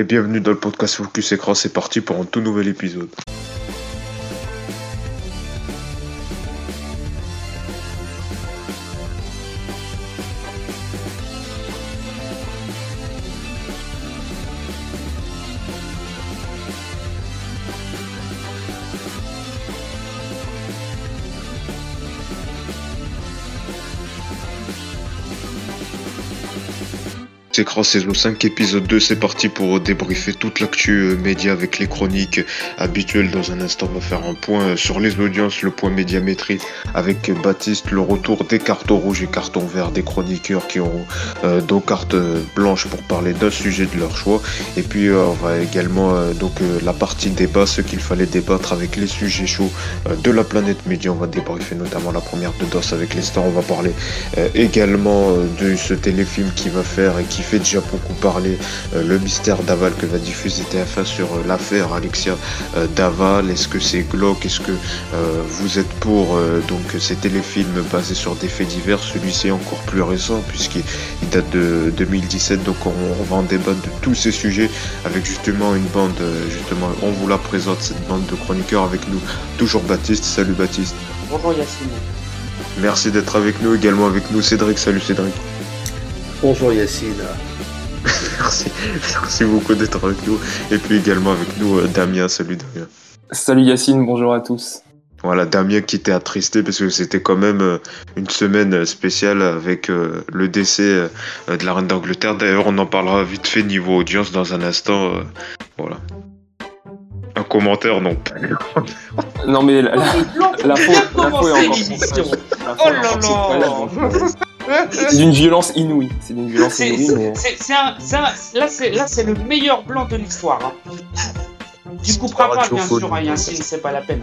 Et bienvenue dans le podcast Focus Écran, c'est parti pour un tout nouvel épisode. Saison 5 épisode 2 c'est parti pour débriefer toute l'actu euh, média avec les chroniques habituelles. Dans un instant on va faire un point euh, sur les audiences le point médiamétrie avec Baptiste le retour des cartons rouges et cartons verts des chroniqueurs qui ont euh, donc carte blanche pour parler d'un sujet de leur choix. Et puis on va également donc la partie débat ce qu'il fallait débattre avec les sujets chauds de la planète média. On va débriefer notamment la première de DOS avec les stars. On va parler également de ce téléfilm qui va faire et qui fait déjà beaucoup parler, euh, le mystère Daval que va diffuser TF1 sur euh, l'affaire Alexia euh, Daval. Est-ce que c'est glauque? Est-ce que vous êtes pour donc ces téléfilms basés sur des faits divers? Celui-ci est encore plus récent puisqu'il date de 2017. Donc on, va en débattre de tous ces sujets avec justement une bande, justement, on vous la présente cette bande de chroniqueurs avec nous. Toujours Baptiste. Salut Baptiste. Bonjour Yacine. Merci d'être avec nous, également avec nous Cédric. Salut Cédric. Bonjour Yacine. merci, merci beaucoup d'être avec nous. Et puis également avec nous euh, Damien. Salut Damien. Salut Yacine, bonjour à tous. Voilà, Damien qui était attristé parce que c'était quand même euh, une semaine spéciale avec euh, le décès de la reine d'Angleterre. D'ailleurs, on en parlera vite fait niveau audience dans un instant. Voilà. Un commentaire, non. non, mais la, la, Oh là là c'est d'une violence inouïe. C'est d'une violence inouïe. Mais... là, c'est le meilleur blanc de l'histoire. Hein. Tu couperas pas, bien sûr, hein, Yacine, c'est pas la peine.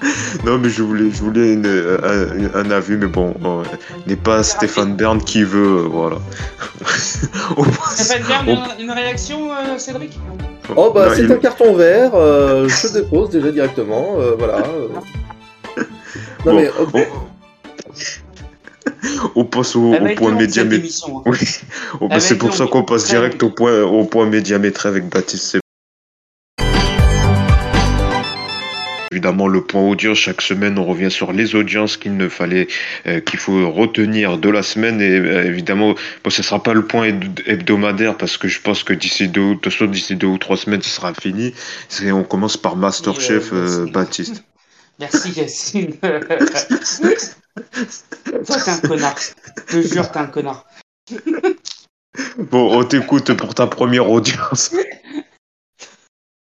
Non, mais je voulais, je voulais un, avis, mais bon, n'est pas Stéphane Bern qui veut, euh, voilà. Stéphane Bern, une, réaction, euh, Cédric? Oh bah c'est un carton vert, euh, je dépose déjà directement, voilà. Non mais on passe au, point. Hein. Oui, oh, bah, c'est pour ça qu'on passe direct au point, au point médiamètre avec Baptiste. Évidemment, le point audience, chaque semaine, on revient sur les audiences qu'il ne fallait, euh, qu'il faut retenir de la semaine. Et euh, évidemment, bon, ce ne sera pas le point hebdomadaire parce que je pense que d'ici deux, d'ici deux ou trois semaines, ce sera fini. on commence par Masterchef euh, Baptiste. Merci Yacine. Toi, t'es un connard. Je te jure, t'es un connard. Bon, on t'écoute pour ta première audience.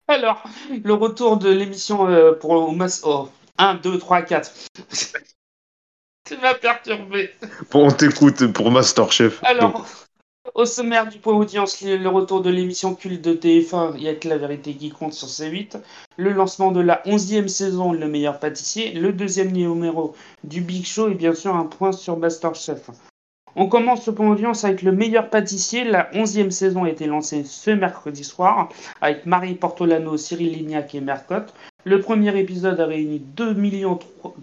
Alors, le retour de l'émission euh, pour Mas... Oh, 1, 2, 3, 4. tu m'as perturbé. Bon, on t'écoute pour Masterchef. Alors, au sommaire du point audience, le retour de l'émission culte de TF1, il a que la vérité qui compte sur C8, le lancement de la 11e saison Le meilleur pâtissier, le deuxième numéro du Big Show et bien sûr un point sur Masterchef. On commence ce point audience avec le meilleur pâtissier. La 11e saison a été lancée ce mercredi soir avec Marie Portolano, Cyril Lignac et Mercotte. Le premier épisode a réuni 2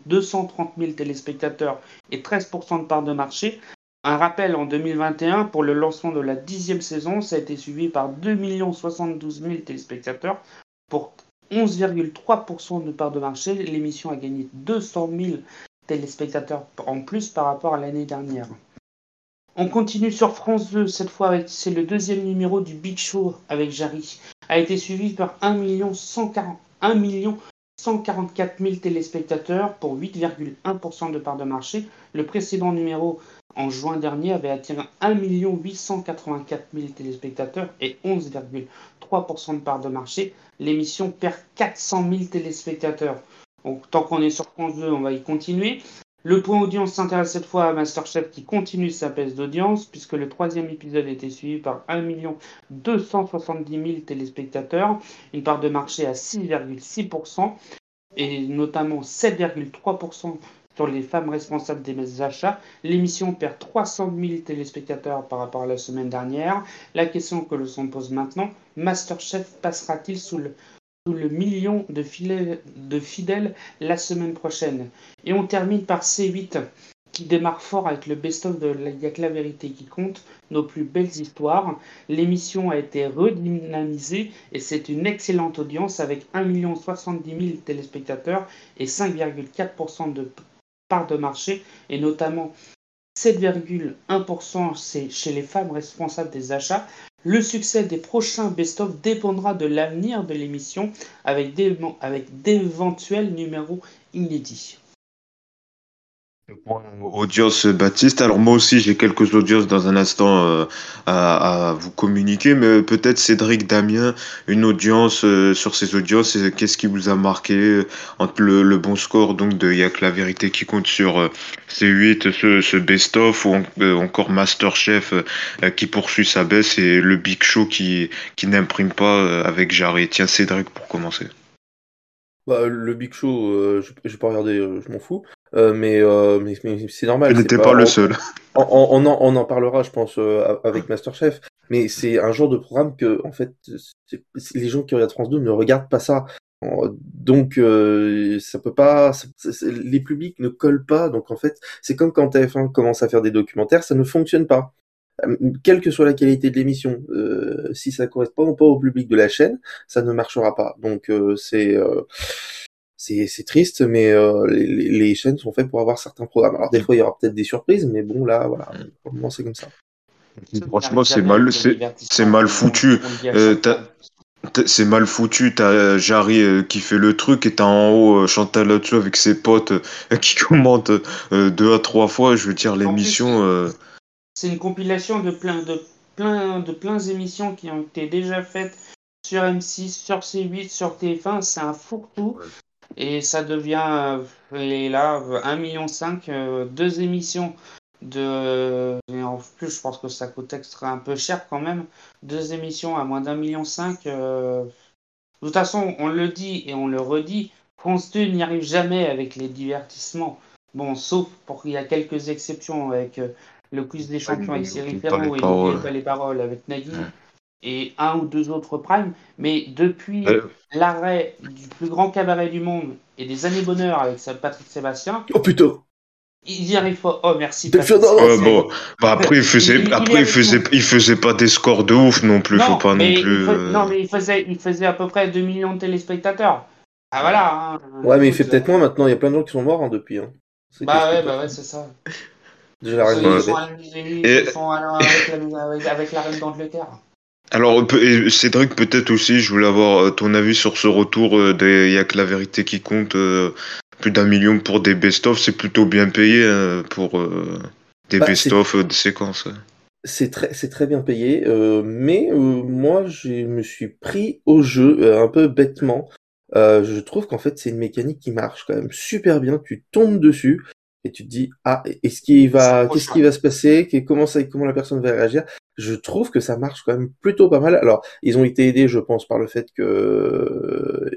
230 000 téléspectateurs et 13% de part de marché. Un rappel en 2021, pour le lancement de la dixième saison, ça a été suivi par 2 72 000 téléspectateurs pour 11,3% de part de marché. L'émission a gagné 200 000 téléspectateurs en plus par rapport à l'année dernière. On continue sur France 2, cette fois c'est le deuxième numéro du Big Show avec Jarry. A été suivi par 1 140, 1 144 000 téléspectateurs pour 8,1% de part de marché. Le précédent numéro en juin dernier avait attiré 1 884 000 téléspectateurs et 11,3% de part de marché. L'émission perd 400 000 téléspectateurs. Donc, tant qu'on est sur France 2, on va y continuer. Le point audience s'intéresse cette fois à Masterchef qui continue sa baisse d'audience puisque le troisième épisode été suivi par 1 270 000 téléspectateurs, une part de marché à 6,6% et notamment 7,3% sur les femmes responsables des achats. L'émission perd 300 000 téléspectateurs par rapport à la semaine dernière. La question que l'on se pose maintenant, Masterchef passera-t-il sous le, le million de, de fidèles la semaine prochaine? Et on termine par C8 qui démarre fort avec le best-of de Il y a que la vérité qui compte, nos plus belles histoires. L'émission a été redynamisée et c'est une excellente audience avec 1 70 000 téléspectateurs et 5,4% de de marché et notamment 7,1% c'est chez les femmes responsables des achats. Le succès des prochains best-of dépendra de l'avenir de l'émission avec d'éventuels numéros inédits. Audience Baptiste. Alors moi aussi j'ai quelques audiences dans un instant euh, à, vous communiquer, mais peut-être Cédric Damien, une audience euh, sur ces audiences, qu'est-ce qui vous a marqué euh, entre le, bon score donc de Y'a que la vérité qui compte sur C8, ce, best-of ou encore Masterchef qui poursuit sa baisse et le Big Show qui, qui n'imprime pas avec Jarry. Tiens Cédric pour commencer. Bah, le Big Show, je, vais pas regarder, je m'en fous. Euh, mais, euh, mais, mais c'est normal. Il n'était pas, le seul. On, on, en, on, en, parlera, je pense, euh, avec Masterchef. Mais c'est un genre de programme que, en fait, les gens qui regardent France 2 ne regardent pas ça. Donc, ça peut pas. les publics ne collent pas. Donc, en fait, c'est comme quand TF1 commence à faire des documentaires, ça ne fonctionne pas quelle que soit la qualité de l'émission, euh, si ça correspond pas au public de la chaîne, ça ne marchera pas. Donc euh, c'est euh, c'est triste, mais euh, les, les, chaînes sont faites pour avoir certains programmes. Alors des fois, il y aura peut-être des surprises, mais bon, là, voilà, pour le moment, c'est comme ça. Franchement, c'est mal, c'est mal foutu. Euh, c'est mal foutu, t'as Jarry euh, qui fait le truc et t'as en haut Chantal là-dessus avec ses potes qui commentent deux à trois fois. Je veux dire, l'émission. C'est une compilation de plein de plein de plein d'émissions qui ont été déjà faites sur M6, sur C8, sur TF1. C'est un fourre-tout. Et ça devient, euh, et là, 1,5 million, euh, deux émissions de. Et en plus, je pense que ça coûte extra un peu cher quand même. Deux émissions à moins d'un million cinq. Euh, de toute façon, on le dit et on le redit, France 2 n'y arrive jamais avec les divertissements. Bon, sauf pour qu'il y a quelques exceptions avec le quiz des champions avec Cyril Ferraud et pas les paroles avec Nagui et un ou deux autres primes. Mais depuis l'arrêt du plus grand cabaret du monde et des années bonheur avec Patrick Sébastien. Oh putain! Il y arrive pas. Oh merci. bon, bah, après il faisait, il, après il, faisait, il faisait pas des scores de ouf non plus. faut pas non plus. Euh, non mais il faisait, il faisait à peu près 2 millions de téléspectateurs. Ah voilà. Hein. Ouais mais il fait peut-être moins maintenant. Il y a plein de gens qui sont morts hein, depuis. Hein. Bah ouais, bah ouais, c'est ça. Déjà la reine avec la reine d'Angleterre. Alors, Cédric, peut-être aussi, je voulais avoir euh, ton avis sur ce retour euh, Il n'y a que la vérité qui compte. Euh, plus d'un million pour des best-of, c'est plutôt bien payé hein, pour des bah, best-of de séquences. C'est très, c'est très bien payé, mais moi, je me suis pris au jeu un peu bêtement. je trouve qu'en fait, c'est une mécanique qui marche quand même super bien. Tu tombes dessus et tu te dis ah, est-ce qu'il va, qu'est-ce qui va se passer, comment ça, comment la personne va réagir je trouve que ça marche quand même plutôt pas mal. Alors, ils ont été aidés, je pense, par le fait que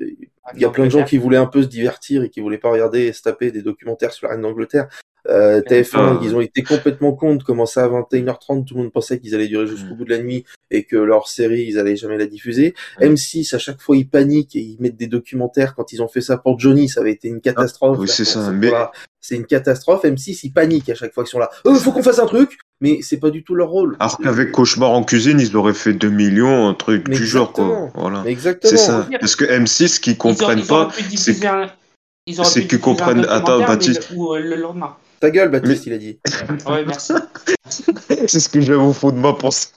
il y a plein de gens qui voulaient un peu se divertir et qui voulaient pas regarder et se taper des documentaires sur la reine d'Angleterre. Euh, TF1, ils ont été complètement compte comment ça à 21h30, tout le monde pensait qu'ils allaient durer jusqu'au mm. bout de la nuit et que leur série, ils allaient jamais la diffuser. M6, à chaque fois, ils paniquent et ils mettent des documentaires. Quand ils ont fait ça pour Johnny, ça avait été une catastrophe. oui, c'est ça. C'est une catastrophe. M6, ils paniquent à chaque fois qu'ils sont là. Il euh, faut qu'on fasse un truc mais c'est pas du tout leur rôle. Alors qu'avec Cauchemar en cuisine, ils auraient fait 2 millions, un truc du genre, quoi. Voilà. Exactement. C'est ça. Parce que M6, qui comprennent pas, c'est qu'ils comprennent. Attends, Baptiste. Ou euh, le lendemain. Ta gueule, Baptiste, il a dit. ouais, merci. c'est ce que j'avais au fond de ma pensée.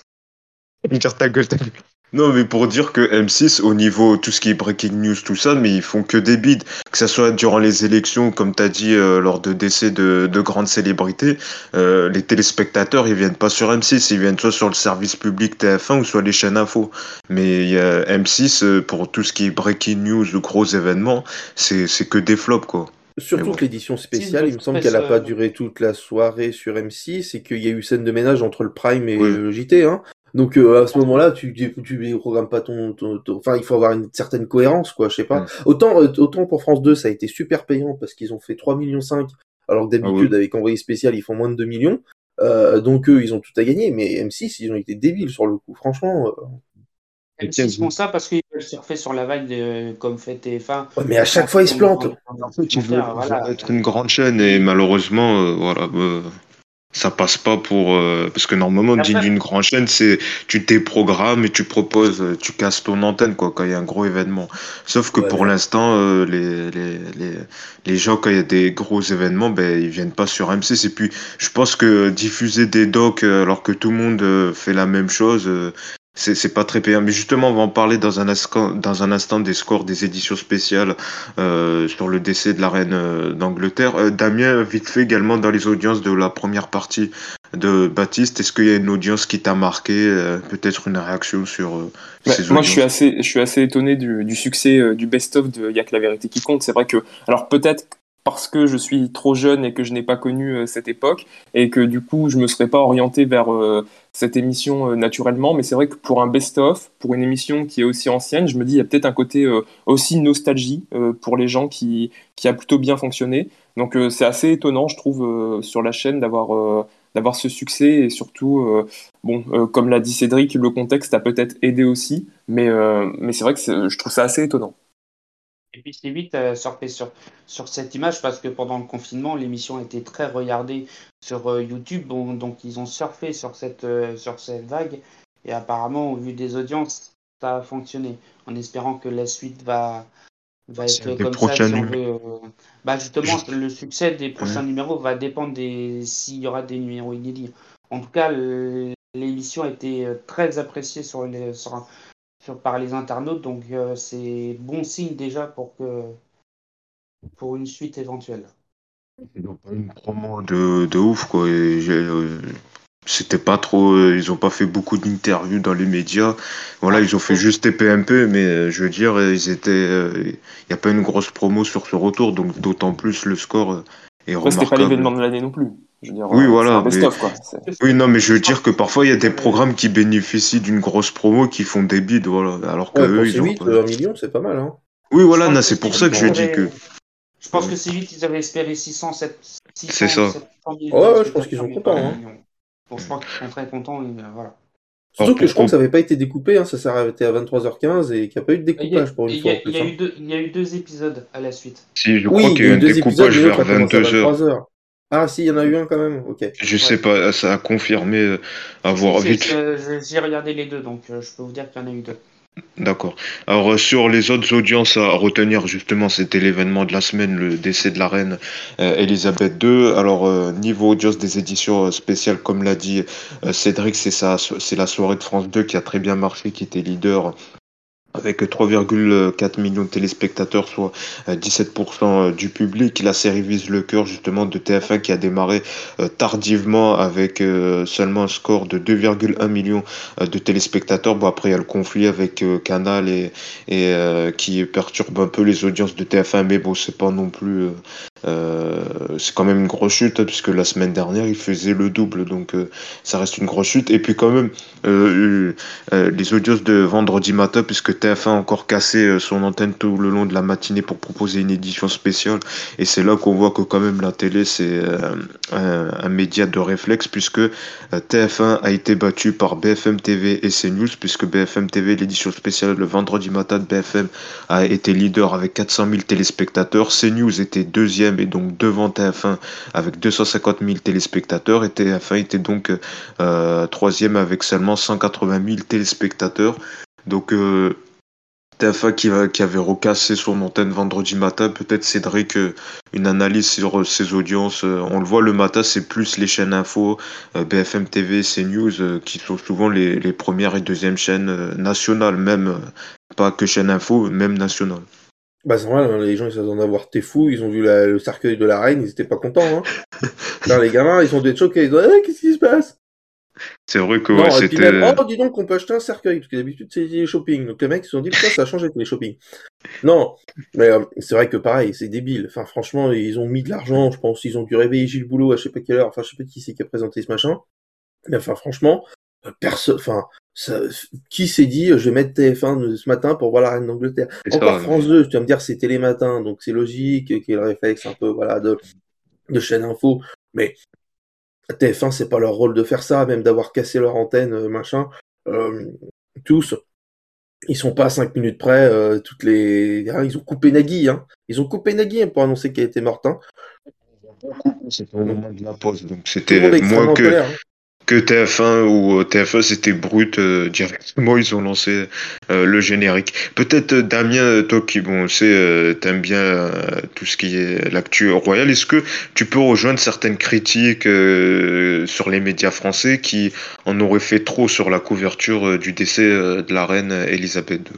Dire ta gueule, ta gueule. Non, mais pour dire que M6, au niveau tout ce qui est breaking news, tout ça, mais ils font que des bides. Que ça soit durant les élections, comme tu as dit, euh, lors de décès de, de grandes célébrités, euh, les téléspectateurs, ils viennent pas sur M6, ils viennent soit sur le service public TF1 ou soit les chaînes info. Mais il y a M6, euh, pour tout ce qui est breaking news, de gros événements, c'est que des flops, quoi. Surtout que l'édition spéciale, il me semble qu'elle n'a pas duré toute la soirée sur M6 et qu'il y a eu scène de ménage entre le Prime et le JT. Hein. Donc euh, à ce moment-là, tu tu programmes pas ton, enfin il faut avoir une certaine cohérence quoi, je sais pas. Autant euh, autant pour France 2, ça a été super payant parce qu'ils ont fait 3 millions 5 alors que d'habitude ah avec envoyé spécial, ils font moins de 2 millions. Euh, donc eux, ils ont tout à gagner mais M6, ils ont été débiles sur le coup, franchement. M6 font ça parce qu'ils surfer sur la vague de, comme fait TF1. Ouais, mais à chaque fois, ils se plantent. Fait, ils veulent, être une grande chaîne et malheureusement, euh, voilà. Euh, ça passe pas pour euh, parce que normalement on dit d'une grande chaîne c'est tu déprogrammes et tu proposes tu casses ton antenne quoi quand il y a un gros événement sauf que pour l'instant euh, les, les, les, les gens quand il y a des gros événements ben ils viennent pas sur M6 et puis je pense que diffuser des docs alors que tout le monde fait la même chose c'est pas très payant. Mais justement, on va en parler dans un, instant, dans un instant des scores des éditions spéciales euh, sur le décès de la reine euh, d'Angleterre. Euh, Damien, vite fait également dans les audiences de la première partie de Baptiste, est-ce qu'il y a une audience qui t'a marqué Peut-être une réaction sur bah, Moi, je suis assez, je suis assez étonné du, du succès du best-of de Y'a que la vérité qui compte. C'est vrai que, alors peut-être parce que je suis trop jeune et que je n'ai pas connu euh, cette époque et que du coup je me serais pas orienté vers euh, cette émission euh, naturellement. Mais c'est vrai que pour un best-of pour une émission qui est aussi ancienne je me dis il y a peut-être un côté aussi nostalgie pour les gens qui, qui a plutôt bien fonctionné. Donc c'est assez étonnant je trouve sur la chaîne d'avoir d'avoir ce succès et surtout bon comme l'a dit Cédric le contexte a peut-être aidé aussi. Mais mais c'est vrai que je trouve ça assez étonnant puis c'est vite euh, sur, sur cette image parce que pendant le confinement, l'émission a été très regardée sur euh, YouTube. donc ils ont surfé sur cette, euh, sur cette vague. Et apparemment, au vu des audiences, ça a fonctionné. En espérant que la suite va, va être comme ça. Si bah justement, le succès des prochains numéros va dépendre des s'il y aura des numéros inédits. En tout cas, l'émission a été très appréciée sur, les, sur, par les internautes. Donc euh, c'est bon signe déjà pour que pour une suite éventuelle. Ils n'ont pas une promo de, de ouf quoi. Euh, c'était pas trop. Euh, ils ont pas fait beaucoup d'interviews dans les médias. Voilà, ils ont fait juste TPMP, mais je veux dire, ils étaient. Il n'y a pas une grosse promo sur ce retour, donc d'autant plus le score est remarquable. C'était pas l'événement de l'année non plus oui, voilà. Oui, non, mais je veux dire que parfois il y a des programmes qui bénéficient d'une grosse promo qui font des bids, voilà. Alors que eux, ils ont. 8, 1 million, c'est pas mal, hein. Oui, voilà, c'est pour ça que je dis que. Je pense que c'est vite, ils avaient espéré 600, 700. C'est ça. ouais, ouais, je pense qu'ils sont contents. Hein. je pense qu'ils sont très contents. Et, voilà. Surtout que je crois que ça n'avait pas été découpé, hein, ça s'est arrêté à 23h15 et qu'il n'y a pas eu de découpage pour une fois. Il y, a eu deux épisodes à la suite. Si, je crois qu'il y a eu un découpage vers 22h. Ah, si, il y en a eu un quand même, ok. Je sais pas, ça a confirmé euh, avoir vite. J'ai regardé les deux, donc euh, je peux vous dire qu'il y en a eu deux. D'accord. Alors euh, sur les autres audiences à retenir justement, c'était l'événement de la semaine, le décès de la reine Elisabeth II. Alors niveau audience des éditions spéciales, comme l'a dit Cédric, c'est ça, c'est la soirée de France 2 qui a très bien marché, qui était leader avec 3,4 millions de téléspectateurs, soit 17% euh, du public. La série vise le cœur justement de TF1 qui a démarré euh, tardivement avec euh, seulement un score de 2,1 millions de téléspectateurs. Bon, après, il y a le conflit avec Canal et, et qui perturbe un peu les audiences de TF1, mais bon, c'est pas non plus euh, c'est quand même une grosse chute puisque la semaine dernière il faisait le double donc euh, ça reste une grosse chute. Et puis quand même euh, les audios de vendredi matin puisque TF1 a encore cassé son antenne tout le long de la matinée pour proposer une édition spéciale. Et c'est là qu'on voit que quand même la télé c'est un, un, média de réflexe puisque TF1 a été battu par BFM TV et CNews puisque BFM TV l'édition spéciale le vendredi matin de BFM a été leader avec 400 000 téléspectateurs. CNews était deuxième et donc devant TF1 avec 250 000 téléspectateurs et TF1 était donc euh, troisième avec seulement 180 000 téléspectateurs. Donc euh, TF1 qui, qui, avait recassé son antenne vendredi matin, peut-être Cédric, euh, une analyse sur ses audiences. on le voit le matin, c'est plus les chaînes info, BFM TV, CNews, qui sont souvent les, les, premières et deuxièmes chaînes nationales, même pas que chaîne info, même nationales. Bah c'est normal, hein, les gens ils s'attendent à voir T'es fou, ils ont vu le cercueil de la reine, ils étaient pas contents. Hein. les gamins ils sont des choqués, ils disent eh, qu'est-ce qui se passe? C'est vrai que ouais, c'était. Oh dis donc on peut acheter un cercueil, parce que d'habitude c'est les shopping. Donc les mecs ils se sont dit putain ça a changé les shopping. Non, mais euh, c'est vrai que pareil, c'est débile. Enfin franchement, ils ont mis de l'argent, je pense, ils ont dû réveiller Gilles Boulot à je sais pas quelle heure, enfin je sais pas qui c'est qui a présenté ce machin. Mais enfin franchement, euh, personne, enfin, qui s'est dit, je vais mettre TF1 ce matin pour voir la reine d'Angleterre. Encore France 2, tu vas me dire c'est télématin, donc c'est logique qu'il y ait le réflexe un peu, voilà, de, de chaîne info. Mais TF1, c'est pas leur rôle de faire ça, même d'avoir cassé leur antenne, euh, machin. Euh, tous. Ils sont pas à 5 minutes près, euh, toutes les. Ah, ils ont coupé Nagui, hein. Ils ont coupé Nagui hein, pour annoncer qu'elle était morte. Hein. C'était au moment de la pause, donc c'était moins que, hein que TF1 ou euh, TF1 c'était brut euh, directement ils ont lancé euh, le générique. Peut-être Damien toi qui bon c'est t'aimes bien tout ce qui est l'actu royal est-ce que tu peux rejoindre certaines critiques sur les médias français qui en auraient fait trop sur la couverture du décès de la reine Elisabeth II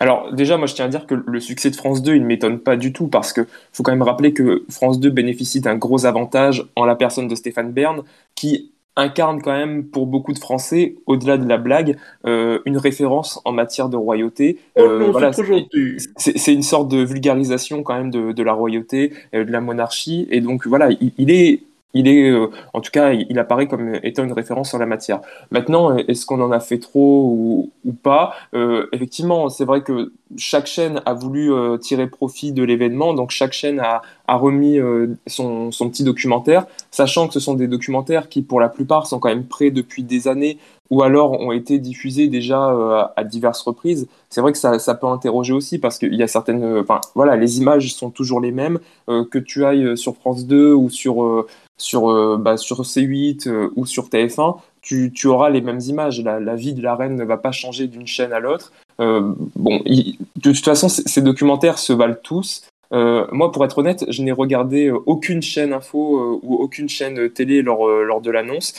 alors déjà, moi je tiens à dire que le succès de France 2, il ne m'étonne pas du tout parce que faut quand même rappeler que France 2 bénéficie d'un gros avantage en la personne de Stéphane Bern, qui incarne quand même pour beaucoup de Français, au-delà de la blague, euh, une référence en matière de royauté. Oh euh, c'est une sorte de vulgarisation quand même de, de la royauté, euh, de la monarchie, et donc voilà, il est il est, euh, en tout cas, il apparaît comme étant une référence en la matière. Maintenant, est-ce qu'on en a fait trop ou, ou pas? Euh, Effectivement, c'est vrai que chaque chaîne a voulu euh, tirer profit de l'événement, donc chaque chaîne a, a remis euh, son, son, petit documentaire, sachant que ce sont des documentaires qui, pour la plupart, sont quand même prêts depuis des années ou alors ont été diffusés déjà à diverses reprises. C'est vrai que ça, ça, peut interroger aussi parce qu'il y a certaines, enfin voilà, les images sont toujours les mêmes, que tu ailles sur France 2 ou sur sur, euh, bah, sur C8 euh, ou sur TF1, tu, tu, auras les mêmes images. La, vie de la reine ne va pas changer d'une chaîne à l'autre. Euh, bon, de toute façon, ces documentaires se valent tous. Moi, pour être honnête, je n'ai regardé aucune chaîne info ou aucune chaîne télé lors, lors de l'annonce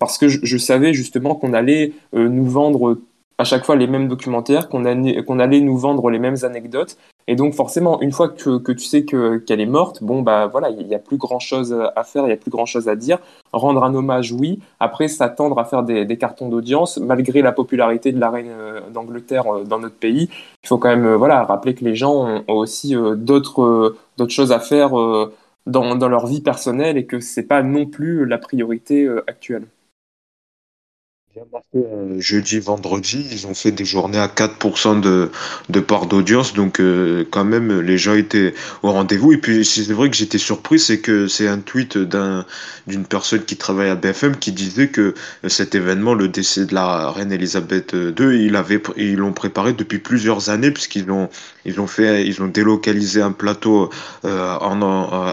parce que je, savais justement qu'on allait nous vendre à chaque fois les mêmes documentaires, qu'on qu'on allait nous vendre les mêmes anecdotes. Et donc forcément, une fois que, tu sais que, qu'elle est morte, bon bah voilà, il n'y a plus grand chose à faire, il n'y a plus grand chose à dire. Rendre un hommage, oui. Après, s'attendre à faire des, cartons d'audience, malgré la popularité de la reine euh, d'Angleterre euh, dans notre pays, il faut quand même euh, voilà rappeler que les gens ont, aussi d'autres d'autres choses à faire dans, dans leur vie personnelle et que c'est pas non plus la priorité actuelle. Euh, jeudi, vendredi, ils ont fait des journées à 4% de, de part d'audience, donc euh, quand même les gens étaient au rendez-vous. Et puis c'est vrai que j'étais surpris, c'est que c'est un tweet d'un d'une personne qui travaille à BFM qui disait que cet événement, le décès de la reine Elisabeth II, il avait, ils l'ont préparé depuis plusieurs années puisqu'ils ont ils ont fait, ils ont délocalisé un plateau euh, en,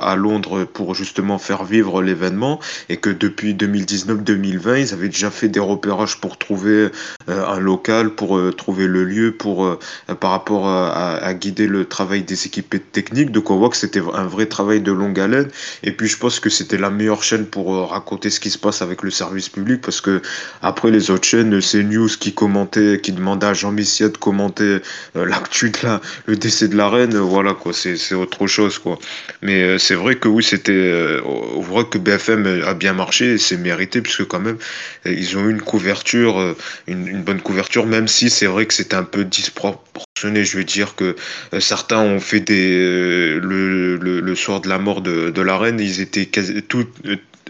à Londres pour justement faire vivre l'événement et que depuis 2019-2020, ils avaient déjà fait des repérages pour trouver euh, un local, pour euh, trouver le lieu, pour euh, par rapport à, guider le travail des équipes techniques. Donc on voit que c'était un vrai travail de longue haleine. Et puis je pense que c'était la meilleure chaîne pour raconter ce qui se passe avec le service public parce que après les autres chaînes, c'est News qui commentait, qui demandait à Jean Messia de commenter l'actu de la, le décès de la reine, voilà quoi, c'est autre chose quoi. Mais euh, c'est vrai que oui, c'était, euh, on voit que BFM a bien marché, c'est mérité puisque quand même ils ont eu une couverture, une, bonne couverture, même si c'est vrai que c'était un peu disproportionné. Je veux dire que certains ont fait des le, le, soir de la mort de, de la reine, ils étaient quasi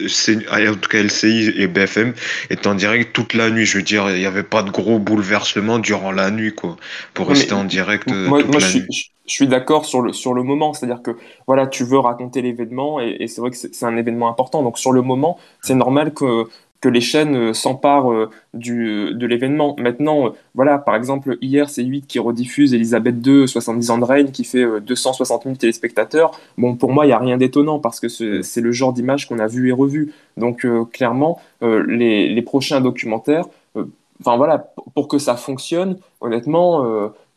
en tout cas LCI et BFM étaient en direct toute la nuit. Je veux dire, il n'y avait pas de gros bouleversements durant la nuit, quoi, pour rester en direct euh, moi, toute la je, nuit. Suis, je suis d'accord sur le, sur le moment, c'est-à-dire que voilà, tu veux raconter l'événement et, et c'est vrai que c'est un événement important. Donc sur le moment, c'est normal que que les chaînes euh, s'emparent euh, du, de l'événement. Maintenant, euh, voilà, par exemple, hier, c'est 8 qui rediffuse Elisabeth II, 70 ans de règne, qui fait 260 000 téléspectateurs. Bon, pour moi, il n'y a rien d'étonnant parce que c'est le genre d'image qu'on a vu et revu. Donc, clairement, les, les, prochains documentaires, enfin voilà, pour que ça fonctionne, honnêtement,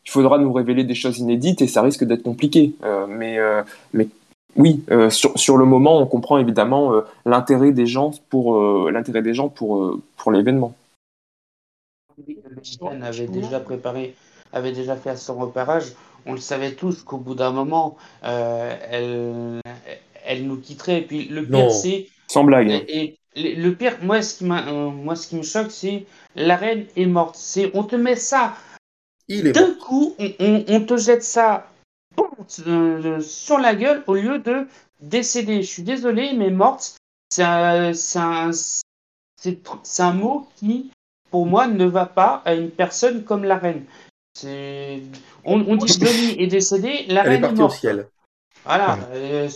il faudra nous révéler des choses inédites et ça risque d'être compliqué. mais, mais oui, euh, sur, sur, le moment, on comprend évidemment euh, l'intérêt des gens pour euh, l'intérêt des gens pour pour l'événement. avait déjà préparé, avait déjà fait son repérage. On le savait tous qu'au bout d'un moment, elle, elle nous quitterait. Et puis le pire, c'est sans blague. Et, le pire, moi, ce qui moi, ce qui me choque, c'est la reine est morte. C'est on te met ça. D'un coup, on, on, on te jette ça euh, sur la gueule au lieu de décéder. Je suis désolé, mais morte, c'est un, un, un, mot qui, pour moi, ne va pas à une personne comme la reine. On, on dit Johnny est décédé, la reine est, morte. Au ciel. Voilà. Euh,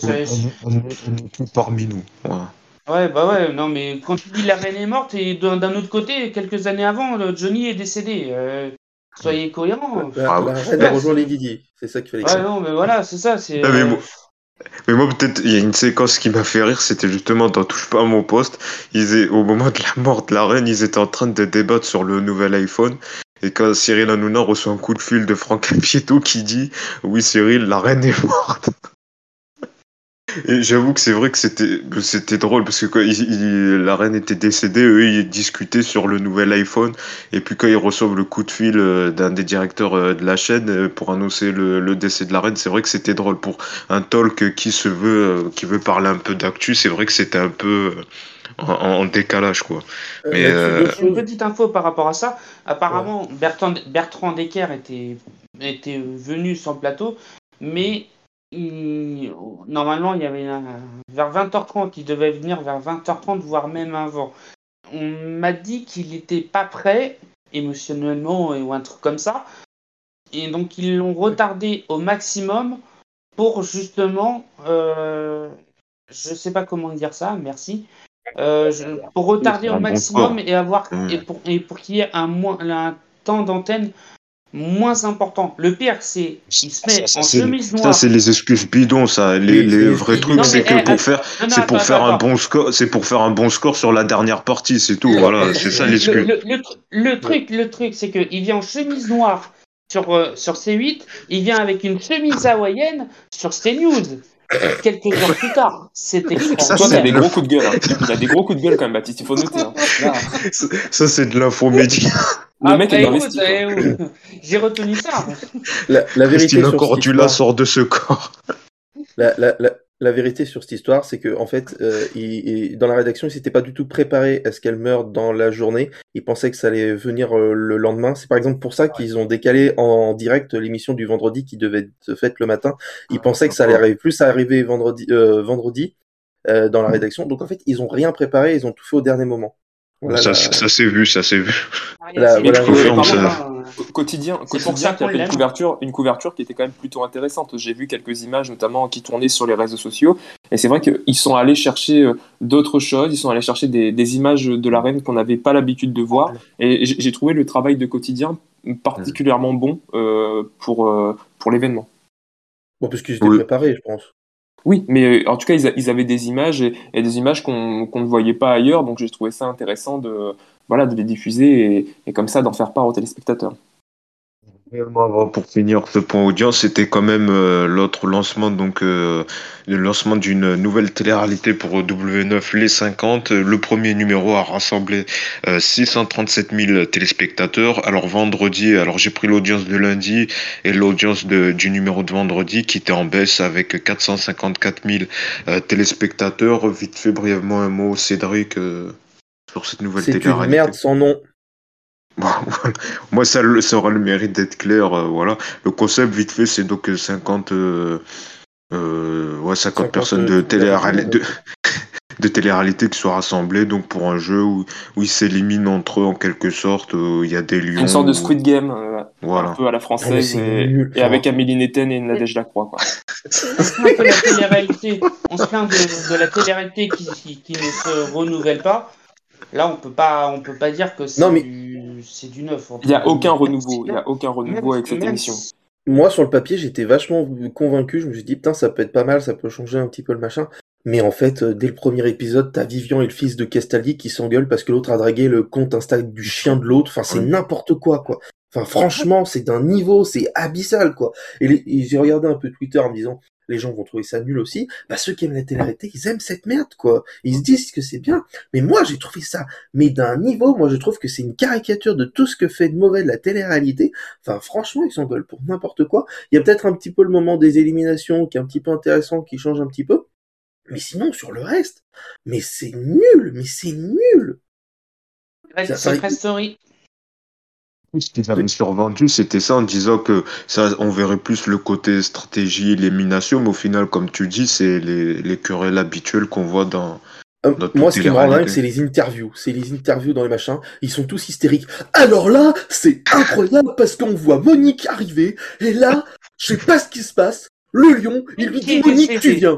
on, est tout parmi nous. Ouais, bah ouais, non, mais quand tu dis la reine est morte, et d'un autre côté, quelques années avant, Johnny est décédé. Euh, Soyez cohérents. La, Ah, la ouais. reine a rejoint les Didi. C'est ça qu'il fallait Ouais, faire. non, mais voilà, c'est ça. C'est. Ah, mais euh, moi- Mais moi, peut-être, il y a une séquence qui m'a fait rire, c'était justement dans Touche pas à mon poste. Ils est, au moment de la mort de la reine, ils étaient en train de débattre sur le nouvel iPhone. Et quand Cyril Hanouna reçoit un coup de fil de Franck Capieto qui dit Oui, Cyril, la reine est morte. Et j'avoue que c'est vrai que c'était c'était drôle parce que quand il- il- la reine était décédée, eux ils discutaient sur le nouvel iPhone et puis quand ils reçoivent le coup de fil euh, d'un des directeurs euh, de la chaîne euh, pour annoncer le, le décès de la reine, c'est vrai que c'était drôle pour un talk qui se veut qui veut parler un peu d'actu, c'est vrai que c'était un peu en, en décalage quoi. Mais, euh, Une petite info par rapport à ça? Apparemment, Bertrand, Bertrand Decker était, était venu sur le plateau, mais il- normalement, il y avait un- vers 20h30, il devait venir vers 20h30, voire même avant. On m'a dit qu'il n'était pas prêt, émotionnellement ou un truc comme ça. Et donc, ils l'ont retardé au maximum pour justement. euh, je sais pas comment dire ça, merci. Euh, je- pour retarder au maximum et avoir Mm. et pour, et pour qu'il y ait un, moins, un temps d'antenne moins important. Le pire, c'est qu'il se met Ça, ça, en chemise Ça noire. c'est les excuses bidons ça. Les, Oui, les vrais trucs Non, c'est que eh, pour eh, faire Non, c'est pour attends, faire un bon score, c'est pour faire un bon score sur la dernière partie, c'est tout. Voilà, c'est ça le- Le, l'excuse. le- le tr- le truc, le truc, c'est qu'il vient en chemise noire sur, euh, sur C8, il vient avec une chemise hawaïenne sur CNews. Quelques heures plus tard, c'était Toi, Ça, t'as c'est des gros coups de gueule. Hein. Il a des gros coups de gueule quand même, Baptiste. Il faut noter. Hein. Ça c'est de l'infomédia. le mec Ah, est écoute, investi. quoi. eh, oh, J'ai retenu ça. La, la vérité sur cette Cordula histoire- sort de ce corps. La, la, la, la vérité sur cette histoire, c'est que en fait, euh, il- il- dans la rédaction, ils s'étaient pas du tout préparés à ce qu'elle meure dans la journée. Ils pensaient que ça allait venir euh, le lendemain. C'est par exemple pour ça qu'ils ont décalé en direct l'émission du vendredi qui devait être faite le matin. Ils pensaient que ça allait arriver plus à arriver vendredi, euh, vendredi euh, dans la rédaction. Donc en fait, ils ont rien préparé. Ils ont tout fait au dernier moment. Voilà, ça la- ça s'est vu, ça s'est vu. La- Mais voilà, je confirme ça. quotidien, C'est pour quotidien ça qui a fait une couverture, une couverture qui était quand même plutôt intéressante. J'ai vu quelques images notamment qui tournaient sur les réseaux sociaux et c'est vrai qu'ils sont allés chercher euh, d'autres choses, ils sont allés chercher des, des images de la reine qu'on n'avait pas l'habitude de voir et j'ai j'ai trouvé le travail de quotidien particulièrement bon euh, pour, euh, pour l'événement. Bon, parce qu'ils étaient Oui. préparés, je pense. Oui, mais euh, en tout cas, ils, avaient des images et, des images qu'on ne voyait pas ailleurs, donc j'ai trouvé ça intéressant de, voilà, de les diffuser et comme ça d'en faire part aux téléspectateurs. Pour finir ce point audience, c'était quand même euh, l'autre lancement, donc euh, le lancement d'une nouvelle télé-réalité pour W9 Les 50. Le premier numéro a rassemblé euh, 637 000 téléspectateurs. Alors vendredi, alors j'ai pris l'audience de lundi et l'audience de- du numéro de vendredi qui était en baisse avec 454 000 euh, téléspectateurs. Vite fait, brièvement un mot, Cédric, euh, sur cette nouvelle C'est une télé-réalité. merde sans nom. Moi, ça, aura le mérite d'être clair. euh, voilà. Le concept, vite fait, c'est donc euh, 50, euh, euh, ouais, 50, 50, personnes de télé personnes, de, de télé-réalité qui sont rassemblées donc pour un jeu où, où ils s'éliminent entre eux en quelque sorte. euh, Il y a des lions. Une sorte de Squid Game, euh, un peu à la Ah, française c'est et, nul. et avec Amélie Netten et Nadège Lacroix. Quoi. On se plaint de la télé-réalité, on se plaint de, de la télé-réalité qui, qui, qui ne se renouvelle pas. Là, on peut pas, on peut pas dire que c'est Non, mais- du, c'est du neuf. Il n'y a aucun renouveau, il y a aucun renouveau avec cette émission. si- Moi, sur le papier, j'étais vachement convaincu. Je me suis dit, putain, ça peut être pas mal, ça peut changer un petit peu le machin. Mais en fait, euh, dès le premier épisode, t'as Vivian et le fils de Castaldi qui s'engueulent parce que l'autre a dragué le compte Insta du chien de l'autre. Enfin, c'est n'importe quoi, quoi. Enfin, franchement, c'est d'un niveau, c'est abyssal, quoi. Et, et j'ai regardé un peu Twitter en me disant, les gens vont trouver ça nul aussi. Bah, ceux qui aiment la télé-réalité, ils aiment cette merde, quoi. Ils se disent que c'est bien. Mais moi, j'ai trouvé ça, mais d'un niveau, moi, je trouve que c'est une caricature de tout ce que fait de mauvais de la télé-réalité. Enfin, franchement, ils s'engueulent pour n'importe quoi. Il y a peut-être un petit peu le moment des éliminations qui est un petit peu intéressant, qui change un petit peu. Mais sinon, sur le reste, mais c'est nul, mais c'est nul. Secret Story. Ce qu'ils avaient survendu, c'était ça en disant que ça, on verrait plus le côté stratégie, élimination, mais au final, comme tu dis, c'est les, les querelles habituelles qu'on voit dans. Euh, moi, ce qui me rend dingue, c'est les interviews. C'est les interviews dans les machins. Ils sont tous hystériques. Alors là, c'est incroyable parce qu'on voit Monique arriver. Et là, je sais pas ce qui se passe. Le lion, il lui dit Monique, tu viens.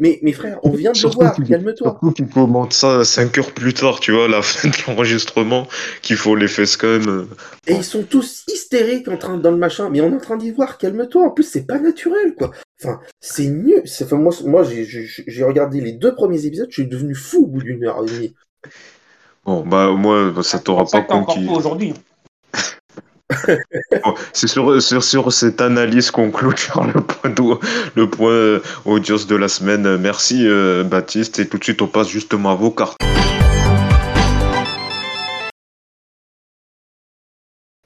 Mais, mes frères, on vient de le voir, calme-toi. Surtout qu'il commente ça 5 heures plus tard, tu vois, la fin de l'enregistrement, qu'il faut les fesses quand même. Et ils sont tous hystériques en train dans le machin, mais on est en train d'y voir, calme-toi. En plus, c'est pas naturel, quoi. Enfin, c'est mieux. Enfin, moi, moi j'ai regardé les deux premiers épisodes, je suis devenu fou au bout d'une heure et demie. Bon, bah, moi, ça t'aura pas conquis. aujourd'hui. c'est sur, cette analyse qu'on clôture le point, le point audience de la semaine. Merci euh, Baptiste. Et tout de suite, on passe justement à vos cartes.